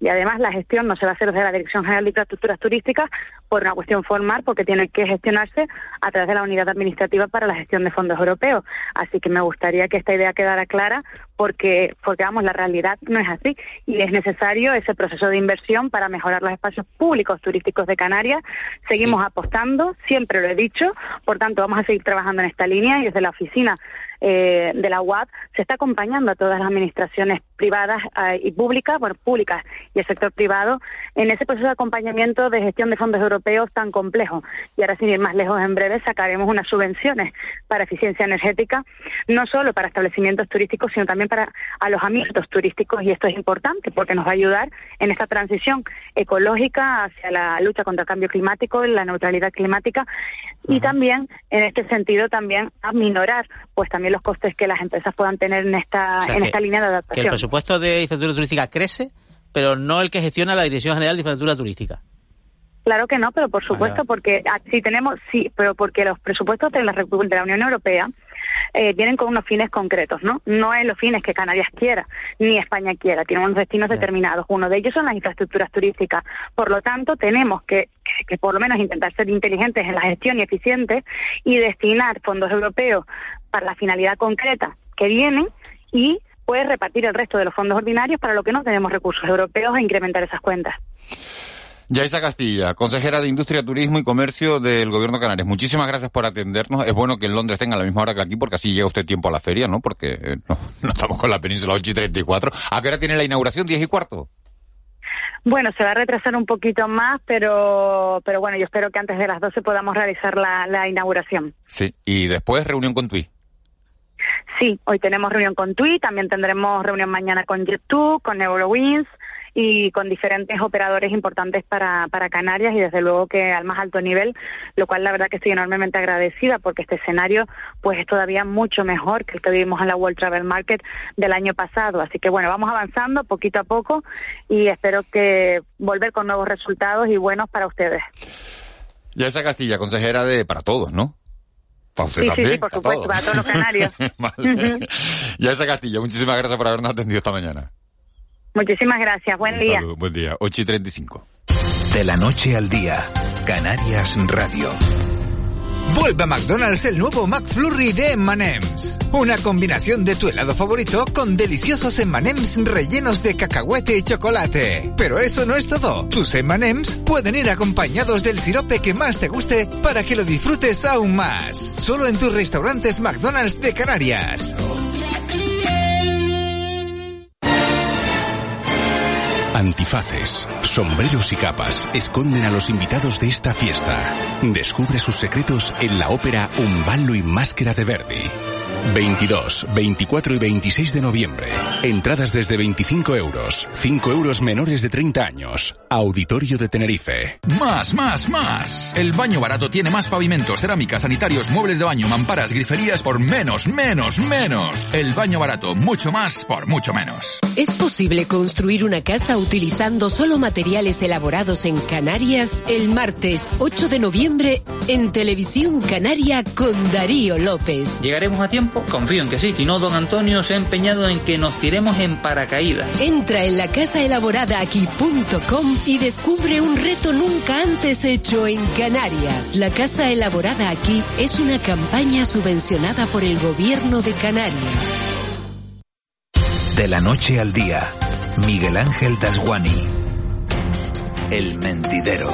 Y además la gestión no se va a hacer desde la Dirección General de Infraestructuras Turísticas por una cuestión formal, porque tiene que gestionarse a través de la Unidad Administrativa para la Gestión de Fondos Europeos. Así que me gustaría que esta idea quedara clara porque, porque vamos, la realidad no es así y es necesario ese proceso de inversión para mejorar los espacios públicos turísticos de Canarias. Seguimos apostando, siempre lo he dicho, por tanto vamos a seguir trabajando en esta línea y desde la oficina eh, de la UAP, se está acompañando a todas las administraciones privadas eh, y públicas, bueno, públicas y el sector privado, en ese proceso de acompañamiento de gestión de fondos europeos tan complejo. Y ahora, sin ir más lejos, en breve sacaremos unas subvenciones para eficiencia energética, no solo para establecimientos turísticos, sino también para alojamientos turísticos, y esto es importante porque nos va a ayudar en esta transición ecológica hacia la lucha contra el cambio climático, la neutralidad climática, y también, en este sentido, también a minorar pues también los costes que las empresas puedan tener en esta, en esta línea de adaptación. Que el presupuesto de infraestructura turística crece, pero no el que gestiona la Dirección General de Infraestructura Turística. Claro que no, pero por supuesto, porque si tenemos, sí, pero porque los presupuestos de la, de la Unión Europea eh, vienen con unos fines concretos, ¿no? No es los fines que Canarias quiera, ni España quiera, tienen unos destinos determinados. Uno de ellos son las infraestructuras turísticas. Por lo tanto, tenemos que, que, por lo menos intentar ser inteligentes en la gestión y eficientes y destinar fondos europeos para la finalidad concreta que vienen y pues repartir el resto de los fondos ordinarios para lo que no tenemos recursos europeos e incrementar esas cuentas. Yaisa Castilla, consejera de Industria, Turismo y Comercio del Gobierno de Canarias. Muchísimas gracias por atendernos. Es bueno que en Londres tenga la misma hora que aquí, porque así llega usted tiempo a la feria, ¿no? Porque eh, no, estamos con la península 8 y 34. ¿A qué hora tiene la inauguración? ¿10 y cuarto? Bueno, se va a retrasar un poquito más, pero, pero bueno, yo espero que antes de las 12 podamos realizar la, la inauguración. Sí, y después reunión con TUI. Sí, hoy tenemos reunión con TUI, también tendremos reunión mañana con Jet2, con Eurowings, y con diferentes operadores importantes para, para Canarias y desde luego que al más alto nivel, lo cual la verdad que estoy enormemente agradecida porque este escenario pues es todavía mucho mejor que el que vivimos en la World Travel Market del año pasado. Así que bueno, vamos avanzando poquito a poco y espero que volver con nuevos resultados y buenos para ustedes. Ya esa Castilla, consejera de para todos, ¿no? Para usted sí, Sí, por supuesto, para todos los canarios. Ya esa Castilla, muchísimas gracias por habernos atendido esta mañana. Muchísimas gracias. Buen Un día. Saludo, buen día. 8 y 35. De la noche al día, Canarias Radio. Vuelve a McDonald's el nuevo McFlurry de M&M's. Una combinación de tu helado favorito con deliciosos M&M's rellenos de cacahuete y chocolate. Pero eso no es todo. Tus M&M's pueden ir acompañados del sirope que más te guste para que lo disfrutes aún más. Solo en tus restaurantes McDonald's de Canarias. Antifaces, sombreros y capas esconden a los invitados de esta fiesta. Descubre sus secretos en la ópera Un ballo y máscara de Verdi. 22, 24 y 26 de noviembre. Entradas desde 25 euros. 5 euros menores de 30 años. Auditorio de Tenerife. Más, más, más. El baño barato tiene más pavimentos, cerámicas, sanitarios, muebles de baño, mamparas, griferías por menos, menos, menos. El baño barato, mucho más por mucho menos. ¿Es posible construir una casa utilizando solo materiales elaborados en Canarias? El martes 8 de noviembre en Televisión Canaria con Darío López. ¿Llegaremos a tiempo? Confío en que sí. Si no, don Antonio se ha empeñado en que nos tiremos en paracaídas. Entra en la casaelaboradaaqui.com y descubre un reto nunca antes hecho en Canarias. La Casa Elaborada Aquí es una campaña subvencionada por el Gobierno de Canarias. De la noche al día, Miguel Ángel Dasguani. El mentidero.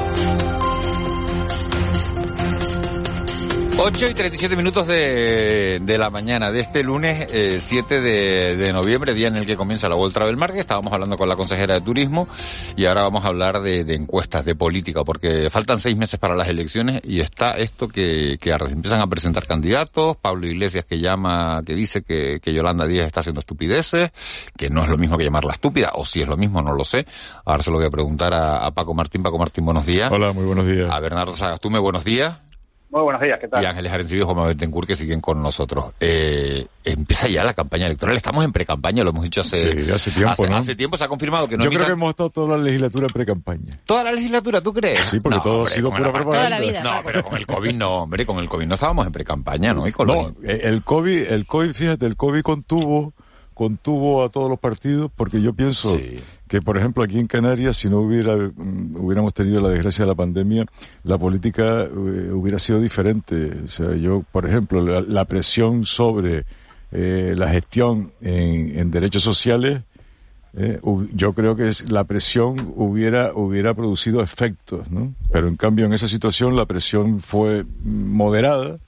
8 y 37 minutos de, de la mañana de este lunes eh, 7 de, de, noviembre, día en el que comienza la World Travel Market. Estábamos hablando con la consejera de Turismo y ahora vamos a hablar de, de encuestas, de política, porque faltan seis meses para las elecciones y está esto que, que empiezan a presentar candidatos. Pablo Iglesias que llama, que dice que, que Yolanda Díaz está haciendo estupideces, que no es lo mismo que llamarla estúpida, o si es lo mismo, no lo sé. Ahora se lo voy a preguntar a, a Paco Martín. Paco Martín, buenos días. Hola, muy buenos días. A Bernardo Sagastume, buenos días. Muy buenos días, ¿qué tal? Y Ángeles Arencibio y Juan Betancourt que siguen con nosotros. Eh, empieza ya la campaña electoral. Estamos en pre-campaña, lo hemos dicho hace, sí, hace tiempo. Hace, ¿no? hace, tiempo se ha confirmado que no Yo empieza... creo que hemos estado toda la legislatura en pre-campaña. ¿Toda la legislatura, tú crees? Sí, porque no, todo hombre, ha sido pura propaganda. Toda la vida. No, pero con el COVID no, hombre, con el COVID no estábamos en pre-campaña, ¿no? Y con no, el COVID, el COVID, fíjate, el COVID contuvo contuvo a todos los partidos porque yo pienso sí. que por ejemplo aquí en Canarias si no hubiera um, hubiéramos tenido la desgracia de la pandemia la política uh, hubiera sido diferente o sea yo por ejemplo la, la presión sobre eh, la gestión en, en derechos sociales eh, yo creo que es, la presión hubiera hubiera producido efectos no pero en cambio en esa situación la presión fue moderada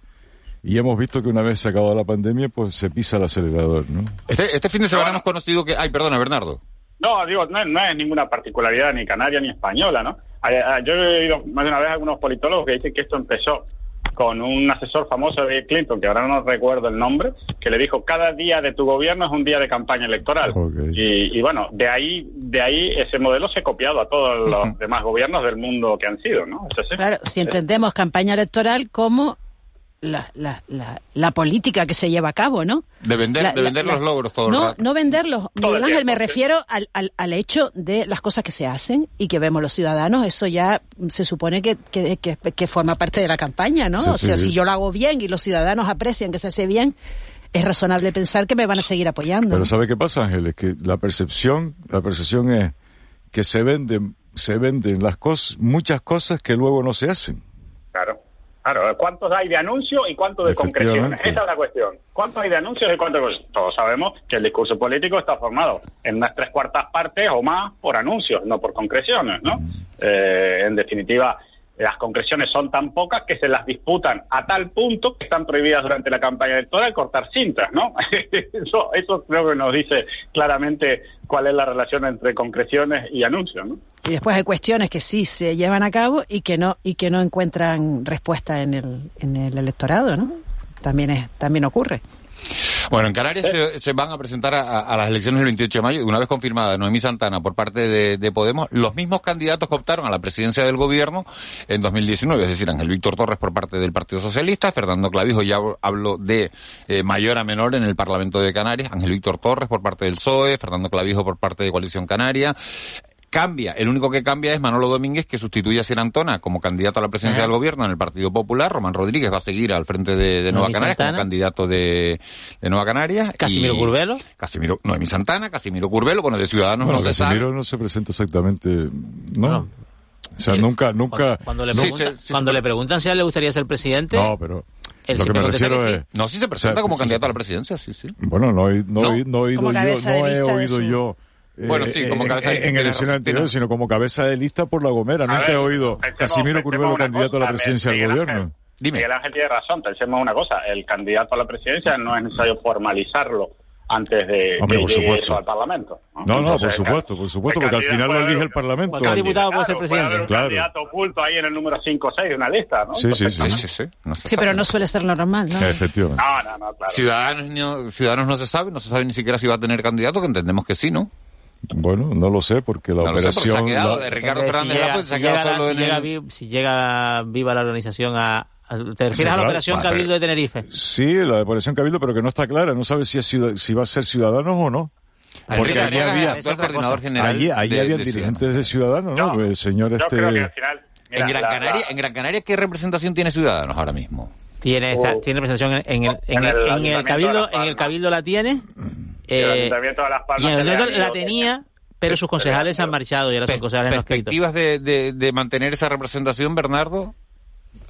y hemos visto que una vez se acabó la pandemia, pues se pisa el acelerador, ¿no? Este, este fin de semana hemos conocido que... Ay, perdona, Bernardo. No, digo, no, no es ninguna particularidad ni canaria ni española, ¿no? Yo he oído más de una vez a algunos politólogos que dicen que esto empezó con un asesor famoso de Bill Clinton, que ahora no recuerdo el nombre, que le dijo cada día de tu gobierno es un día de campaña electoral. Y, y bueno, de ahí, de ahí ese modelo se ha copiado a todos los demás gobiernos del mundo que han sido, ¿no? Claro, si entendemos campaña electoral como la, la, la, la política que se lleva a cabo, ¿no? De vender, La- de vender la- los logros todo el No, rato. no venderlos, Miguel Ángel, me refiero al, al, al hecho de las cosas que se hacen y que vemos los ciudadanos, eso ya se supone que, que, que, que forma parte de la campaña, ¿no? Sí, o sea, sí. si yo lo hago bien y los ciudadanos aprecian que se hace bien, es razonable pensar que me van a seguir apoyando. Pero ¿sabe qué pasa, Ángeles? Que la percepción, la percepción es que se venden, se venden las cosas, muchas cosas que luego no se hacen. Claro. ¿cuántos hay de anuncios y cuántos de concreciones? Esa es la cuestión. ¿Cuántos hay de anuncios y cuántos de Todos sabemos que el discurso político está formado en unas tres cuartas partes o más por anuncios, no por concreciones, ¿no? Eh, en definitiva, las concreciones son tan pocas que se las disputan a tal punto que están prohibidas durante la campaña electoral cortar cintas, ¿no? eso, eso creo que nos dice claramente cuál es la relación entre concreciones y anuncios, ¿no? Y después hay cuestiones que sí se llevan a cabo y que no y que no encuentran respuesta en el, en el electorado, ¿no? También es también ocurre. Bueno, en Canarias se, van a presentar a las elecciones del 28 de mayo, y una vez confirmada Noemí Santana por parte de, de Podemos, los mismos candidatos que optaron a la presidencia del gobierno en 2019, es decir, Ángel Víctor Torres por parte del Partido Socialista, Fernando Clavijo, ya hablo de eh, mayor a menor en el Parlamento de Canarias, Ángel Víctor Torres por parte del PSOE, Fernando Clavijo por parte de Coalición Canaria, Cambia, el único que cambia es Manolo Domínguez, que sustituye a Sir Antona como candidato a la presidencia del gobierno en el Partido Popular. Román Rodríguez va a seguir al frente de, de Nueva Canarias como candidato de, de Nueva Canarias. Casimiro Y- Curbelo. Casimiro, Noemí Santana, Casimiro Curbelo, bueno, de Ciudadanos Bueno, no se sabe. Casimiro no se presenta exactamente, ¿no? O sea, nunca, nunca... Cuando le, cuando le preguntan si a él le gustaría ser presidente, No, pero él lo que me refiero que es... No, sí se presenta como candidato a la presidencia, sí, sí. Bueno, no, he- no, ¿No? he- no he oído yo, no he oído su- yo... Bueno, sí, como eh, cabeza de eh, en tiene elecciones anteriores, sino como cabeza de lista por la Gomera. A Nunca ver, he oído pensemos- Casimiro Curbelo candidato a la presidencia del gobierno. Miguel Ángel tiene razón, pensemos una cosa, el candidato a la presidencia no es necesario formalizarlo antes de, Hombre, de por supuesto. al Parlamento. No, no, por Entonces, supuesto, por supuesto, porque al final lo elige el Parlamento. Cualquier diputado puede ser Claro, puede haber presidente. un Claro. candidato oculto ahí en el número 5 o 6 de una lista, ¿no? Sí, sí, sí. Perfectamente. Sí, pero no suele ser lo normal, ¿no? Efectivamente. No, no, no, claro. Ciudadanos, no, Ciudadanos no se sabe, no se sabe ni siquiera si va a tener candidato, que entendemos que sí, ¿no? Bueno, no lo sé, porque la No sé, operación... quedado la- de Ricardo Fernández si llega, Rapuente, se ha si quedado llega- solo si en llega el... vi- si llega viva la organización a... ¿Te refieres Sí, a la operación Cabildo de Tenerife? Sí, la operación Cabildo, pero que no está clara. No sabe si, es ciudad- si va a ser Ciudadanos o no. Porque allí había, allí, allí de- habían de dirigentes de Ciudadanos, ¿no? el señor Yo este... creo que al final... mira, en, Gran la- Canaria, la- en Gran Canaria, ¿qué representación tiene Ciudadanos ahora mismo? Tiene, está- Oh. tiene presentación en, en el, en, En el, el en el Ayuntamiento de cabildo, en el cabildo la tiene. El eh, Ayuntamiento de Las Palmas el se Ayuntamiento la tenía, pero sus concejales han marchado y ahora son concejales no escritos. ¿Perspectivas de, de, de mantener esa representación, Bernardo?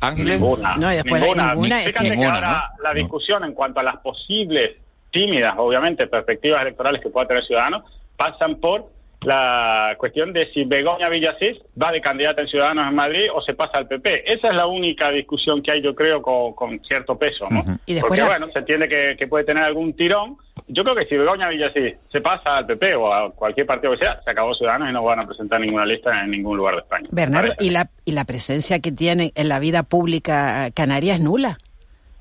Ángeles. Ninguna. No, y después ninguna. ninguna es Fíjate que- que ahora la discusión en cuanto a las posibles, tímidas, obviamente, perspectivas electorales que pueda tener Ciudadanos, pasan por la cuestión de si Begoña Villasís va de candidata en Ciudadanos en Madrid o se pasa al PP. Esa es la única discusión que hay, yo creo, con, con cierto peso, ¿no? Y después Porque, la- bueno, se entiende que, que puede tener algún tirón. Yo creo que si Begoña Villasís se pasa al PP o a cualquier partido que sea, se acabó Ciudadanos y no van a presentar ninguna lista en ningún lugar de España. Bernardo, y la, y la presencia que tienen en la vida pública canaria es nula.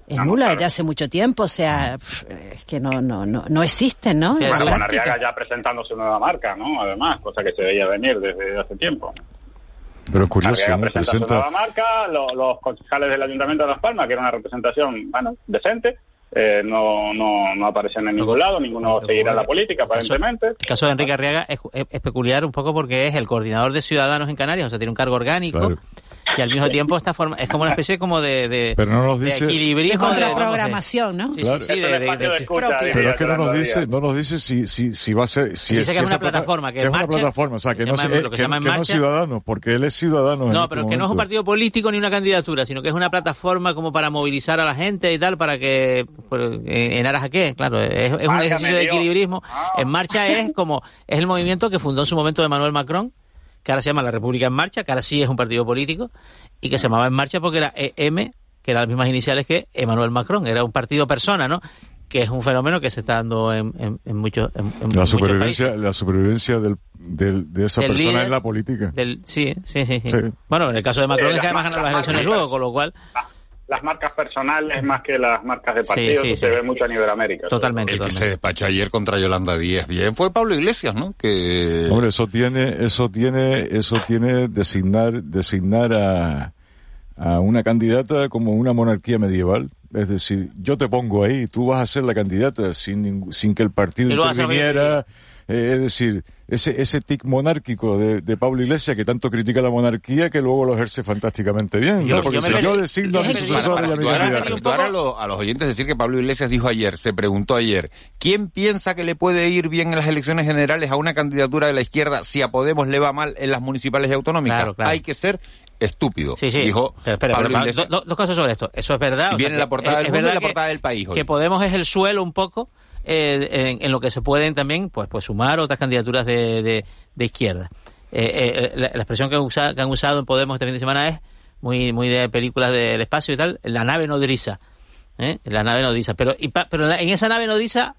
Es No, nula claro. desde hace mucho tiempo, o sea, pf, es que no, no, no, no existen, ¿no? Bueno, práctica. Arriaga ya presentando su nueva marca, ¿no? Además, cosa que se veía venir desde hace tiempo. Pero es curioso, Arriaga ¿no? presenta, su nueva Presenta... marca, lo- los concejales del Ayuntamiento de Las Palmas, que era una representación, bueno, decente, eh, no, no, no aparecen en ningún lado, ninguno seguirá la política, aparentemente. El caso de Enrique Arriaga es, es- es peculiar un poco porque es el coordinador de Ciudadanos en Canarias, o sea, tiene un cargo orgánico. Claro. Y al mismo tiempo está forma, es como una especie como de, de, Pero no nos de dice-. De de- de- contraprogramación, ¿no? Sí, Claro. sí, sí, Es de, de- de- de escucha, Pero es que no nos dice, no nos dice si, si, si va a ser, si, Dice si que es una plataforma, que es en una marcha, plataforma, o sea, que se no, se- lo que que, no marcha. ciudadanos, porque él es ciudadano. en No, este pero que no es un partido político ni una candidatura, sino que es una plataforma como para movilizar a la gente y tal, para que, pues, en aras a qué, claro, es, es un ejercicio de equilibrismo. Ah. En marcha es como, es el movimiento que fundó en su momento Emmanuel Macron, que ahora se llama la República en Marcha, que ahora sí es un partido político, y que se llamaba En Marcha porque era EM, que eran las mismas iniciales que Emmanuel Macron. Era un partido persona, ¿no? que es un fenómeno que se está dando en, en, en muchos en, la supervivencia la supervivencia del, del, de esa persona en la política del, sí, sí, sí, sí, bueno en el caso de Macron es que además ganó las elecciones luego con lo cual las marcas personales más que las marcas de partido, sí, se ve mucho a nivel América. Totalmente. El que se despachó ayer contra Yolanda Díaz bien fue Pablo Iglesias, ¿no? Que hombre, eso tiene, eso tiene, eso tiene designar, designar a, a una candidata como una monarquía medieval. Es decir, yo te pongo ahí, tú vas a ser la candidata sin, sin que el partido interviniera. Eh, es decir, ese, ese tic monárquico de, de, Pablo Iglesias que tanto critica la monarquía que luego lo ejerce fantásticamente bien. Yo, porque si yo designo a mi sucesor y a mi a, los, a los oyentes decir que Pablo Iglesias dijo ayer, se preguntó ayer, ¿quién piensa que le puede ir bien en las elecciones generales a una candidatura de la izquierda si a Podemos le va mal en las municipales y autonómicas? Claro, claro. Hay que ser estúpido. Sí, sí. Dijo pero, espera, Pablo pero, Iglesias. do, dos cosas sobre esto. Eso es verdad. Y o viene sea, la portada es, del es mundo y verdad la que- portada del país hoy. Que Podemos es el suelo un poco eh, en, en lo que se pueden también pues pues sumar otras candidaturas de, de, de izquierda. Eh, eh, la, la expresión que, usa- que han usado en Podemos este fin de semana es muy muy de películas del espacio y tal, la nave nodriza. ¿eh? La nave nodriza. Pero, y pa- pero en esa nave nodriza,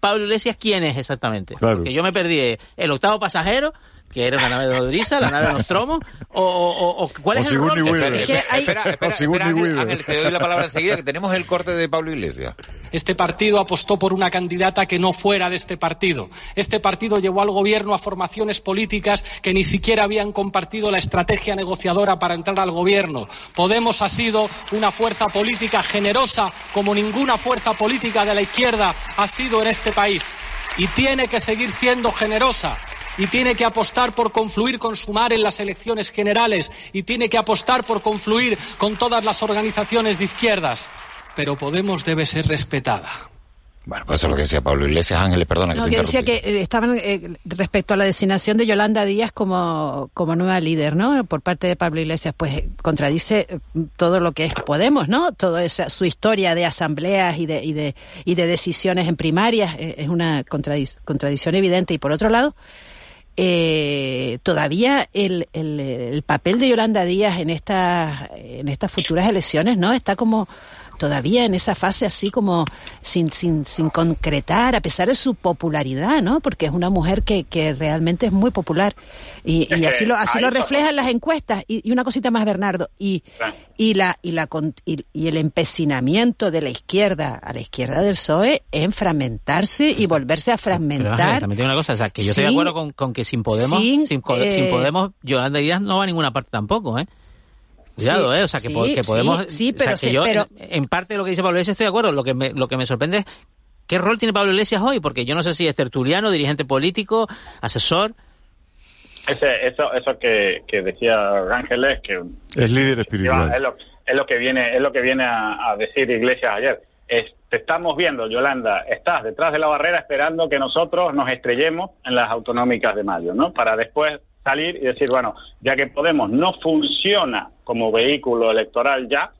Pablo Iglesias, ¿quién es exactamente? Claro. Porque yo me perdí eh, el octavo pasajero, que era una nave de la nave Nostromo, o, o, ¿cuál O es el rol? Weaver. Es que hay- Espera. Ángel, te doy la palabra enseguida que tenemos el corte de Pablo Iglesias. Este partido apostó por una candidata que no fuera de este partido. Este partido llevó al gobierno a formaciones políticas que ni siquiera habían compartido la estrategia negociadora para entrar al gobierno. Podemos ha sido una fuerza política generosa como ninguna fuerza política de la izquierda ha sido en este país. Y tiene que seguir siendo generosa. Y tiene que apostar por confluir con Sumar en las elecciones generales. Y tiene que apostar por confluir con todas las organizaciones de izquierdas. Pero Podemos debe ser respetada. Bueno, pues eso es lo que decía Pablo Iglesias. Ángeles, perdona que No, te que decía que eh, estaban eh, respecto a la designación de Yolanda Díaz como, como nueva líder, ¿no? Por parte de Pablo Iglesias, pues eh, contradice todo lo que es Podemos, ¿no? Toda esa su historia de asambleas y de y de y de decisiones en primarias eh, es una contradic- contradicción evidente y por otro lado eh, todavía el, el, el papel de Yolanda Díaz en estas en estas futuras elecciones no está como todavía en esa fase así como sin, sin, sin concretar, a pesar de su popularidad, ¿no? Porque es una mujer que, que realmente es muy popular. Y, y así lo así lo reflejan las encuestas. Y, y una cosita más Bernardo. Y y la y la con- y, y el empecinamiento de la izquierda a la izquierda del PSOE en fragmentarse y volverse a Pero fragmentar. También tengo una cosa, o sea, que yo estoy de acuerdo con, con que sin Podemos, sin, sin, eh, sin Podemos, Yolanda Díaz no va a ninguna parte tampoco, ¿eh? Cuidado, Sí, ¿eh? O sea, que, sí, po- que sí, podemos... sí, o sea, pero que yo, pero- en, en parte de lo que dice Pablo Iglesias estoy de acuerdo. Lo que me, lo que me sorprende es qué rol tiene Pablo Iglesias hoy, porque yo no sé si es tertuliano, dirigente político, asesor... Ese, eso, eso que, que decía Ángeles, que Es líder es espiritual. lo, es lo que viene, es lo que viene a, a decir Iglesias ayer. Es- te estamos viendo, Yolanda, estás detrás de la barrera esperando que nosotros nos estrellemos en las autonómicas de mayo, ¿no? Para después salir y decir, bueno, ya que Podemos no funciona como vehículo electoral ya,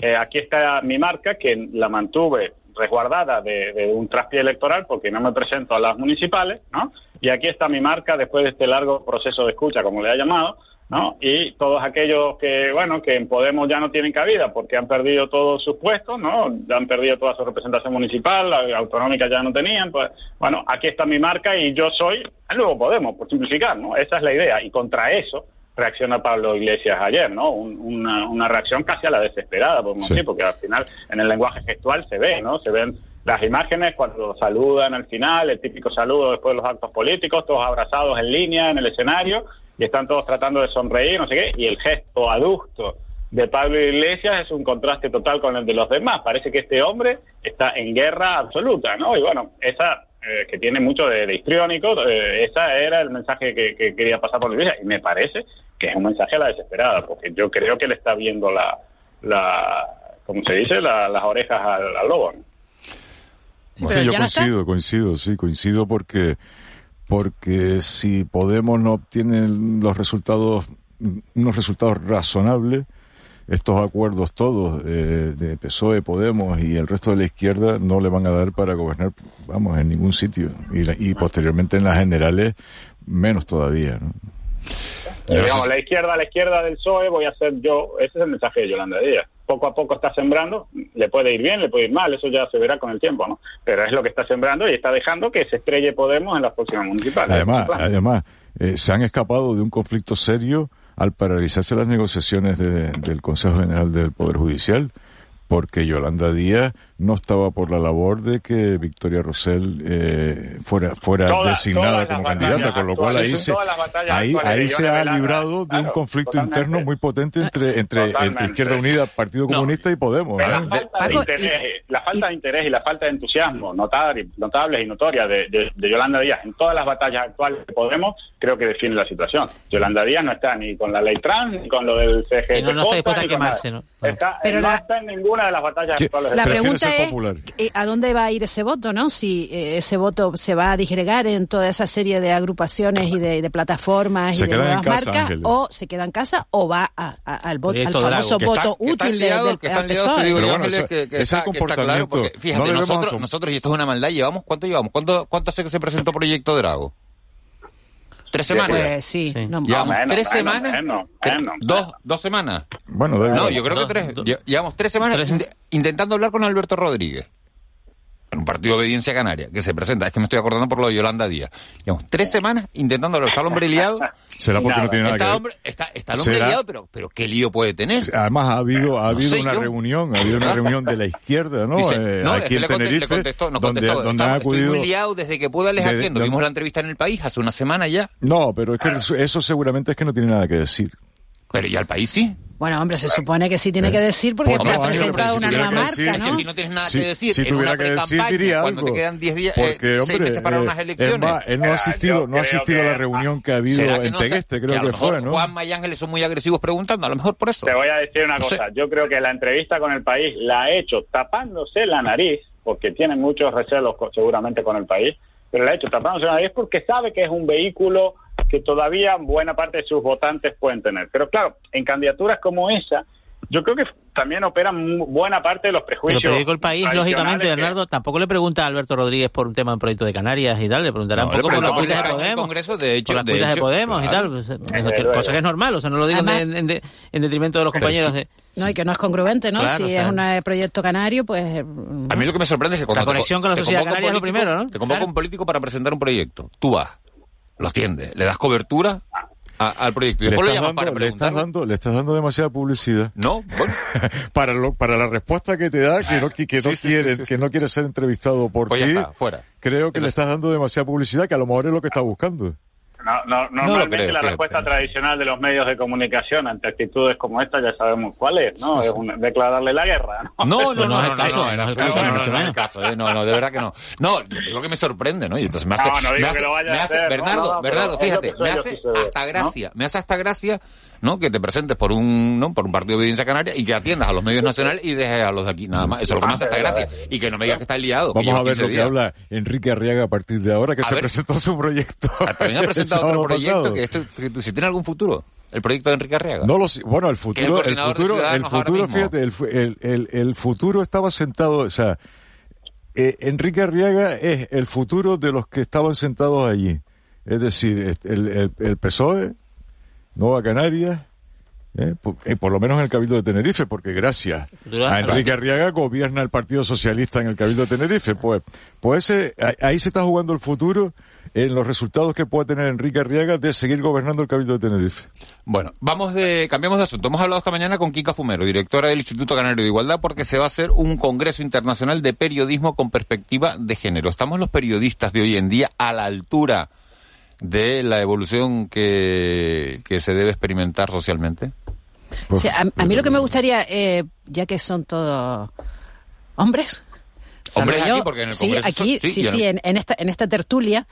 eh, aquí está mi marca que la mantuve resguardada de, de un traspié electoral porque no me presento a las municipales, ¿no? Y aquí está mi marca después de este largo proceso de escucha, como le ha llamado, ¿no? Y todos aquellos que, bueno, que en Podemos ya no tienen cabida porque han perdido todos sus puestos, ¿no? Han perdido toda su representación municipal, la autonómica ya no tenían, pues, bueno, aquí está mi marca y yo soy el nuevo Podemos, por simplificar, ¿no? Esa es la idea. Y contra eso reacciona Pablo Iglesias ayer, ¿no? Un- una, una reacción casi a la desesperada, por Sí. decir, porque al final en el lenguaje gestual se ve, ¿no? Se ven las imágenes cuando saludan al final, el típico saludo después de los actos políticos, todos abrazados en línea en el escenario y están todos tratando de sonreír, no sé qué, y el gesto adusto de Pablo Iglesias es un contraste total con el de los demás. Parece que este hombre está en guerra absoluta, ¿no? Y bueno, esa eh, que tiene mucho de, de histriónico, eh, esa era el mensaje que, que quería pasar por Iglesias y me parece que es un mensaje a la desesperada, porque yo creo que le está viendo la, la ¿cómo se dice? La- las orejas al, al lobo. ¿no? Sí, yo está. coincido, coincido, sí, coincido porque porque si Podemos no obtiene los resultados, unos resultados razonables, estos acuerdos todos eh, de PSOE, Podemos y el resto de la izquierda no le van a dar para gobernar, vamos, en ningún sitio. Y, y posteriormente en las generales, menos todavía. ¿no? Digamos, la izquierda, la izquierda del PSOE voy a ser yo, ese es el mensaje de Yolanda Díaz. Poco a poco está sembrando, le puede ir bien, le puede ir mal, eso ya se verá con el tiempo, ¿no? Pero es lo que está sembrando y está dejando que se estrelle Podemos en las próximas municipales. Además, además eh, se han escapado de un conflicto serio al paralizarse las negociaciones de, del Consejo General del Poder Judicial, porque Yolanda Díaz no estaba por la labor de que Victoria Rosell eh, fuera fuera designada como candidata, con lo cual ahí se, ahí, se ha librado de un conflicto interno muy potente entre entre, Izquierda Unida, Partido. Comunista y Podemos. La, falta de interés, la falta de interés y la falta de entusiasmo notable, notable y notoria de, de, Yolanda Díaz en todas las batallas actuales de Podemos creo que define la situación. Yolanda Díaz no está ni con la ley trans, ni con lo del CG. No, no, está quemarse, ¿no? No está en ninguna de las batallas actuales. La pregunta eh, a dónde va a ir ese voto, ¿no? Si eh, ese voto se va a disgregar en toda esa serie de agrupaciones y de, plataformas y de nuevas marcas, o se queda en casa o va al, voto, al famoso voto útil del PSOE. Es el comportamiento. Fíjate, nosotros, nosotros, y esto es una maldad, llevamos, ¿cuánto llevamos? ¿Cuánto, cuánto hace que se presentó Proyecto Drago? ¿Tres semanas? Pues, sí. sí. No, llevamos menos, tres menos, semanas. Menos, dos, dos semanas. Bueno, No, yo creo dos, que tres. Dos, llevamos tres semanas tres. intentando hablar con Alberto Rodríguez en un partido de obediencia canaria, que se presenta, es que me estoy acordando por lo de Yolanda Díaz, digamos, tres semanas intentándolo, está el hombre liado. Será porque nada. no tiene nada está que ver. Hombre, está, está el hombre ¿Será? liado, pero, pero ¿qué lío puede tener? Además ha habido, ha habido no sé, una yo. reunión, ha habido una reunión de la izquierda, ¿no? Dice, eh, no aquí en Tenerife, contestó, nos donde, contestó, donde ha acudido, estoy muy liado desde que puedo les de, de, vimos la entrevista en El País hace una semana ya. No, pero es que eso seguramente es que no tiene nada que decir. Pero ¿y al país sí? Bueno, hombre, se supone que sí tiene que eh, decir porque está no, presentado una nueva marca, decir, ¿no? Si no tienes nada que decir, tuviera que decir, diría cuando algo. te quedan 10 días, eh, porque, hombre, meses para eh, unas elecciones. Más, él no ha asistido, no asistido a la reunión que ha habido en Tegueste, creo que, fue, ¿no? Juanma y Ángeles son muy agresivos preguntando, a lo mejor por eso. Te voy a decir una cosa, yo creo que la entrevista con el país la ha hecho tapándose la nariz, porque tiene muchos recelos seguramente con el país, pero la ha hecho tapándose la nariz porque sabe que es un vehículo que todavía buena parte de sus votantes pueden tener. Pero claro, en candidaturas como esa, yo creo que también operan buena parte de los prejuicios. Pero periódico El País, lógicamente. Bernardo, tampoco le pregunta a Alberto Rodríguez por un tema en proyecto de Canarias y tal, le preguntará no, un poco por las cuitas de Podemos. Y que, no es congruente, ¿no? Si es un eh, proyecto canario, pues... A lo que me sorprende es que. La conexión con la sociedad es lo primero, ¿no? Te un político para presentar un proyecto. Vas, lo tiende, le das cobertura al proyecto. Y le, estás dando, para le, estás dando, le estás dando demasiada publicidad. No, bueno. para, lo, para la respuesta que te da, que no, que, que no sí, ser entrevistado por pues ti. Creo que le estás dando demasiada publicidad, que a lo mejor es lo que está buscando. No, no, normalmente la respuesta tradicional de los medios de comunicación ante actitudes como esta ya sabemos cuál es, ¿no? Es un, declararle la guerra, ¿no? No, no, no, es el caso, no, no, es caso, no, no, es el caso, no, no, de verdad que no. No, digo que me sorprende, ¿no? Y entonces me hace, no, no digo que lo vaya a hacer, Bernardo, Bernardo, fíjate, me hace hasta gracia, me hace hasta gracia ¿no? Que te presentes por un, ¿no? por un partido de audiencia canaria y que atiendas a los medios nacionales y dejes a los de aquí, nada más. Eso es lo que más hace ah, gracia. Y que no me digas que estás liado. Vamos a ver lo que habla Enrique Arriaga a partir de ahora, que se presentó su proyecto. Ah, también ha presentado otro proyecto que, esto, si tiene algún futuro. El proyecto de Enrique Arriaga. No lo bueno, el futuro, el, futuro, el futuro, fíjate, el, el, el futuro estaba sentado, o sea, eh, Enrique Arriaga es el futuro de los que estaban sentados allí. Es decir, el, el, el PSOE, Nueva Canarias, eh, por, eh, por, lo menos en el Cabildo de Tenerife, porque gracias a Enrique Arriaga gobierna el Partido Socialista en el Cabildo de Tenerife. Pues, pues ahí se está jugando el futuro en los resultados que pueda tener Enrique Arriaga de seguir gobernando el Cabildo de Tenerife. Bueno, vamos de, cambiamos de asunto. Hemos hablado esta mañana con Kika Fumero, directora del Instituto Canario de Igualdad, porque se va a hacer un congreso internacional de periodismo con perspectiva de género. ¿Estamos los periodistas de hoy en día a la altura? de la evolución que, que se debe experimentar socialmente? Pues, a, a, mí lo que me gustaría, eh, ya que son todos hombres, hombres aquí, porque en el Congreso, sí, aquí, sí, sí, sí en, esta, en esta tertulia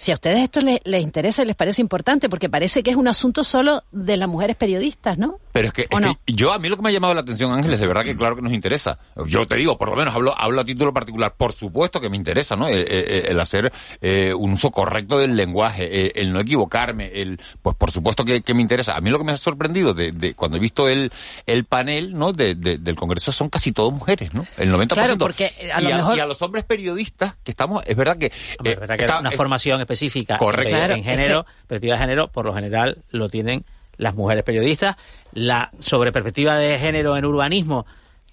si a ustedes esto les, interesa y les parece importante, porque parece que es un asunto solo de las mujeres periodistas, ¿no? Pero es que, yo, a mí lo que me ha llamado la atención, Ángeles, de verdad que claro que nos interesa. Yo te digo, por lo menos hablo, hablo a título particular, por supuesto que me interesa, ¿no? El, hacer eh, un uso correcto del lenguaje, el, no equivocarme, el, pues por supuesto que, que, me interesa. A mí lo que me ha sorprendido de, de cuando he visto el, el panel, ¿no? Del Congreso son casi todos mujeres, ¿no? El 90%. Claro, porque a lo y, a, mejor... y a los hombres periodistas que estamos, es verdad que... Hombre, verdad que eh, está, una es, formación específica Correcto. en, en género, es que... perspectiva de género, por lo general lo tienen las mujeres periodistas. La sobre perspectiva de género en urbanismo,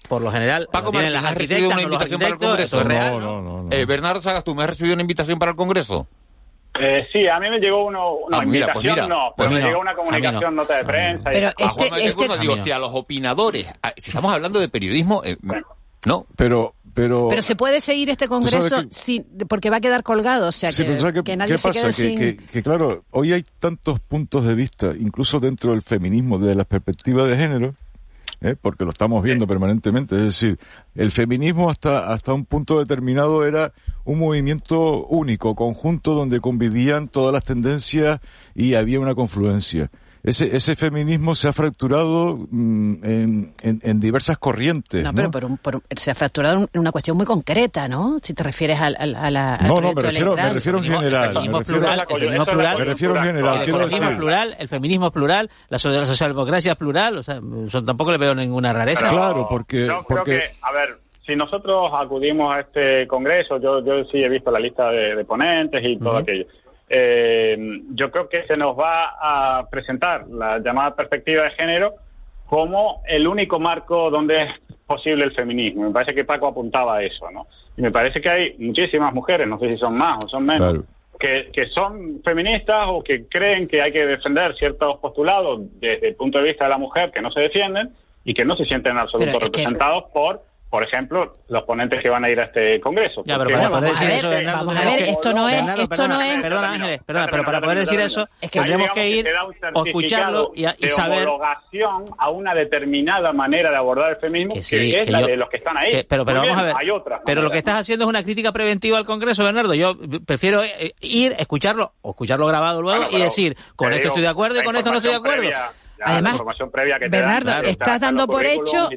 por lo general, Paco, tienen las arquitectas, una invitación para el Congreso. Es real, no, no, no, eh, Bernardo Sagas, ¿tú me has recibido una invitación para el Congreso? Eh, sí, a mí me llegó uno, una ah, mira, invitación, pues mira, pues no, pues pero me llegó una ah, comunicación, nota de ah, prensa. Pero y... Este a este, Juan este... digo, si a los opinadores, a, si estamos hablando de periodismo, eh, bueno. no. Pero pero, Pero se puede seguir este Congreso que- sin, porque va a quedar colgado, o sea, Sí, que, pero ¿sabes qué, que nadie qué se pasa? quede Que, sin... que- que, claro, hoy hay tantos puntos de vista, incluso dentro del feminismo, desde la perspectiva de género, ¿eh? porque lo estamos viendo permanentemente. Es decir, el feminismo hasta, hasta un punto determinado era un movimiento único, conjunto, donde convivían todas las tendencias y había una confluencia. Ese, ese feminismo se ha fracturado mm, en, en- en diversas corrientes. No, ¿no? pero por un- por un- se ha fracturado en una cuestión muy concreta, ¿no? Si te refieres al, al- a la... al No, no, me refiero, me refiero en general. Me feminismo refiero, plural, el feminismo plural, me refiero en general. el Quiero feminismo decir, plural, el feminismo es plural, la, so- la socialdemocracia es plural, o sea, tampoco le veo ninguna rareza. Pero Claro, porque- Yo porque- creo que, a ver, si nosotros acudimos a este congreso, yo, yo sí he visto la lista de, de ponentes y todo aquello. Eh, yo creo que se nos va a presentar la llamada perspectiva de género como el único marco donde es posible el feminismo. Me parece que Paco apuntaba a eso, ¿no? Y me parece que hay muchísimas mujeres, no sé si son más o son menos, Claro. que, que son feministas o que creen que hay que defender ciertos postulados desde el punto de vista de la mujer que no se defienden y que no se sienten que- representados por, por ejemplo, los ponentes que van a ir a este congreso. Ya, pero para poder decir eso, Bernardo, vamos a ver, esto no es- esto perdona, no es- Perdona, Ángeles, perdona, pero para poder decir eso, es que tendremos que ir o escucharlo y, a- y saber... a una determinada manera de abordar el feminismo que, sí, es que la yo- de los que están ahí. que- pero pero vamos a ver. Hay otras pero lo que estás haciendo es una crítica preventiva al Congreso, Bernardo. Yo prefiero eh, ir, escucharlo o escucharlo grabado luego Bueno, y decir, con esto estoy de acuerdo y con esto no estoy de acuerdo. previa, ya, la Además, información previa que te dan, Bernardo, claro, estás están dando por hecho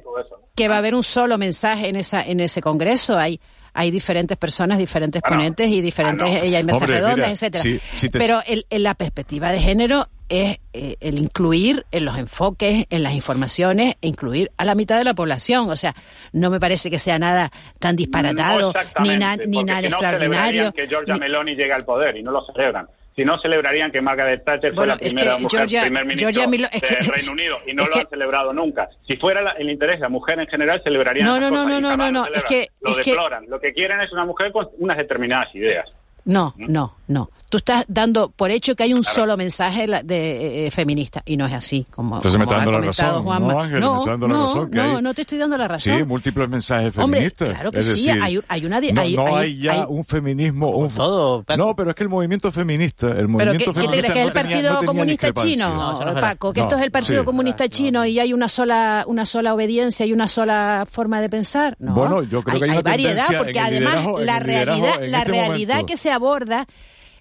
que va a haber un solo mensaje en esa en ese congreso. Hay hay diferentes personas, diferentes Bueno, ponentes y diferentes ah, no. y hay mesas Hombre, redondas, mira, etcétera. si- si te- Pero el, en la perspectiva de género es eh, el incluir en los enfoques, en las informaciones, e incluir a la mitad de la población. O sea, no me parece que sea nada tan disparatado No ni, na- ni nada si extraordinario. que Giorgia ni- Meloni llegue al poder y no lo celebran. Si no celebrarían que Margaret Thatcher Bueno, fue la primera mujer primer ministro es del que- Reino Unido y no lo que- han celebrado nunca. Si fuera la- el interés de la mujer en general, celebrarían No, esas no, no, cosas no, no, no, no, es que- Lo es que- deploran. Lo que quieren es una mujer con unas determinadas ideas. No, no, no. Tú estás dando por hecho que hay un solo mensaje la- de eh, feminista y no es así como, Entonces me como está ha dando la comentado razón, Juanma. ¿no, Ángel? Me no, está dando la no, razón que no, hay- no te estoy dando la razón. Sí, múltiples mensajes Hombre, feministas. claro que es sí, decir, hay- hay una di- no, hay- no hay- hay ya hay- un feminismo, un todo, no, pero es que el movimiento feminista, el ¿Pero movimiento qué, qué te crees que es el Partido tenía Comunista. Chino. Paco? Que esto es el Partido sí. Comunista Chino y hay una sola una sola obediencia y una sola forma de pensar. No. Bueno, yo creo hay, que hay una variedad porque además la realidad la este realidad que se aborda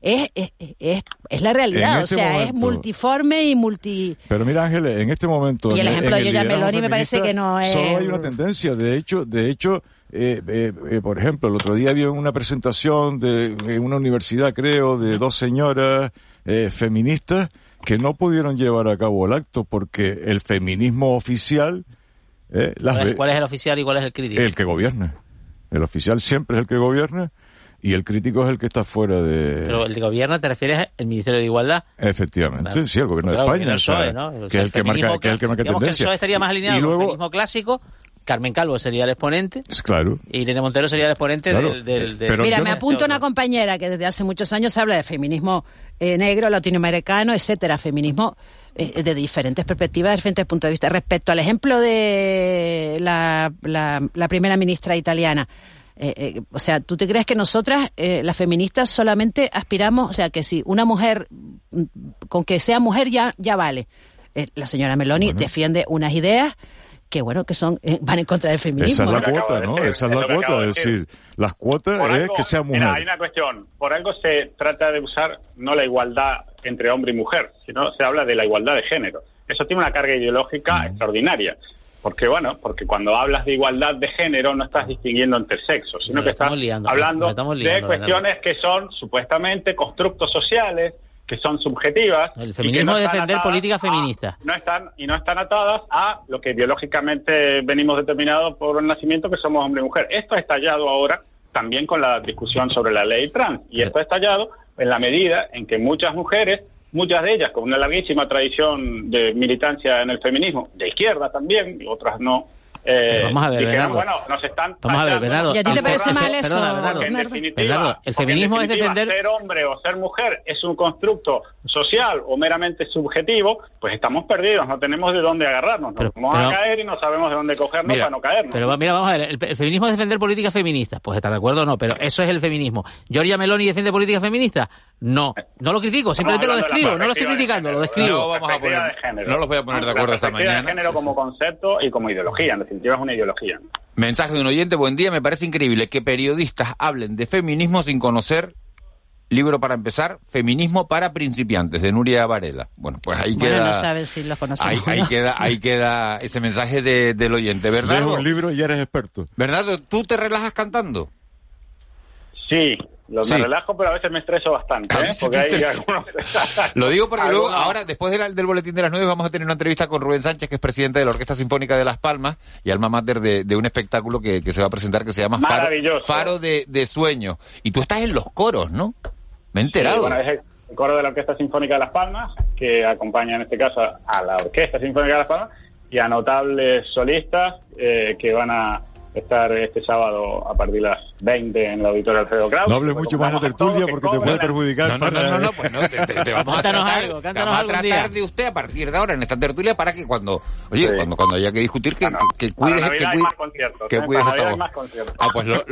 es, es, es, es la realidad, o este sea, es multiforme y multi Pero mira, Ángeles, en este momento. Y el ejemplo en de Giorgia Meloni me parece que no es- Solo hay una tendencia. De hecho, de hecho eh, eh, eh, por ejemplo, el otro día había una presentación de en una universidad, creo, de dos señoras eh, feministas que no pudieron llevar a cabo el acto porque el feminismo oficial. eh, las ¿Cuál es, ve- cuál es el oficial y cuál es el crítico? el que gobierna. El oficial siempre es el que gobierna y el crítico es el que está fuera de. Pero el de gobierno te refieres al Ministerio de Igualdad. Efectivamente, Claro. sí, el gobierno Claro, de España, el o sea, PSOE, ¿no? O que es el que marca, feminismo que es el que marca digamos que el tendencia. PSOE estaría más alineado y con el feminismo clásico. Carmen Calvo sería el exponente claro, y Irene Montero sería el exponente Claro, del, del, del- pero Mira, me no- apunta una compañera que desde hace muchos años habla de feminismo eh, negro, latinoamericano, etcétera, feminismo eh, de diferentes perspectivas, de diferentes puntos de vista. Respecto al ejemplo de la, la, la primera ministra italiana, eh, eh, o sea, ¿tú te crees que nosotras, eh, las feministas, solamente aspiramos, o sea, que si una mujer, con que sea mujer ya, ya vale? Eh, la señora Meloni defiende unas ideas que, bueno, que son eh, van en contra del feminismo. esa es la cuota, de ¿no? decir, Esa es la cuota, es decir. decir, las cuotas Por es algo- que sea mujer. Mira, hay una cuestión. Por algo se trata de usar no la igualdad entre hombre y mujer, sino se habla de la igualdad de género. Eso tiene una carga ideológica extraordinaria. Porque, bueno, porque cuando hablas de igualdad de género no estás distinguiendo entre sexos, sino que estás liando, hablando de cuestiones que son supuestamente constructos sociales, que son subjetivas. El y que feminismo no es defender atadas política a- feminista. no están y no están atadas a lo que biológicamente venimos determinados por el nacimiento que somos hombre y mujer. Esto ha estallado ahora también con la discusión sobre la ley trans y esto ha estallado en la medida en que muchas mujeres muchas de ellas con una larguísima tradición de militancia en el feminismo, de izquierda también, y otras no. Eh, vamos a ver, dijeron, Bernardo. bueno, nos están Vamos a ver, Bernardo. ¿Y a ti te parece mal perdona, eso, Bernardo. porque en Bernardo? definitiva, Bernardo, el en feminismo es defender- ser hombre o ser mujer es un constructo social o meramente subjetivo, pues estamos perdidos, no tenemos de dónde agarrarnos, nos vamos pero- a caer y no sabemos de dónde cogernos Mira, para no caernos. Pero mira, vamos a ver, el, el feminismo es defender políticas feministas. Pues estar de acuerdo o no, pero eso es el feminismo. ¿Giorgia Meloni defiende políticas feministas? No, no lo critico, simplemente lo describo, no lo estoy criticando, lo describo. No vamos a poner- de no los voy a poner de La acuerdo esta mañana. de género como concepto y como ideología, en definitiva es una ideología. Mensaje de un oyente, buen día, me parece increíble que periodistas hablen de feminismo sin conocer libro para empezar, Feminismo para principiantes, de Nuria Varela. Bueno, pues ahí Bueno, queda... no sabes si los conocemos. Ahí, ahí ¿no? queda, ahí queda ese mensaje de- del oyente. Lees Bernardo, un libro y ya eres experto. Bernardo, ¿tú te relajas cantando? Sí, lo, Sí. me relajo, pero a veces me estreso bastante, ¿eh? Porque hay algunos... Lo digo porque luego, ahora, después de la- del boletín de las nueve, vamos a tener una entrevista con Rubén Sánchez, que es presidente de la Orquesta Sinfónica de Las Palmas y alma mater de, de un espectáculo que, que se va a presentar que se llama Faro, de, de Sueños. Y tú estás en los coros, ¿no? Me he enterado. Sí, bueno, es el coro de la Orquesta Sinfónica de Las Palmas, que acompaña en este caso a la Orquesta Sinfónica de Las Palmas y a notables solistas eh, que van a estar este sábado a partir de las 20 en el auditorio Alfredo Kraus. No hables mucho más de la tertulia porque te puede perjudicar. No, no, no, no, no, pues no, te, te- te vamos a Cántanos tratar, algo, te cántanos vamos a algún tratar día. de usted a partir de ahora en esta tertulia para que cuando, oye, Sí. cuando, cuando haya que discutir, que, que, cuides, que hay cuides, que ¿eh? cuides. Ah, pues lo,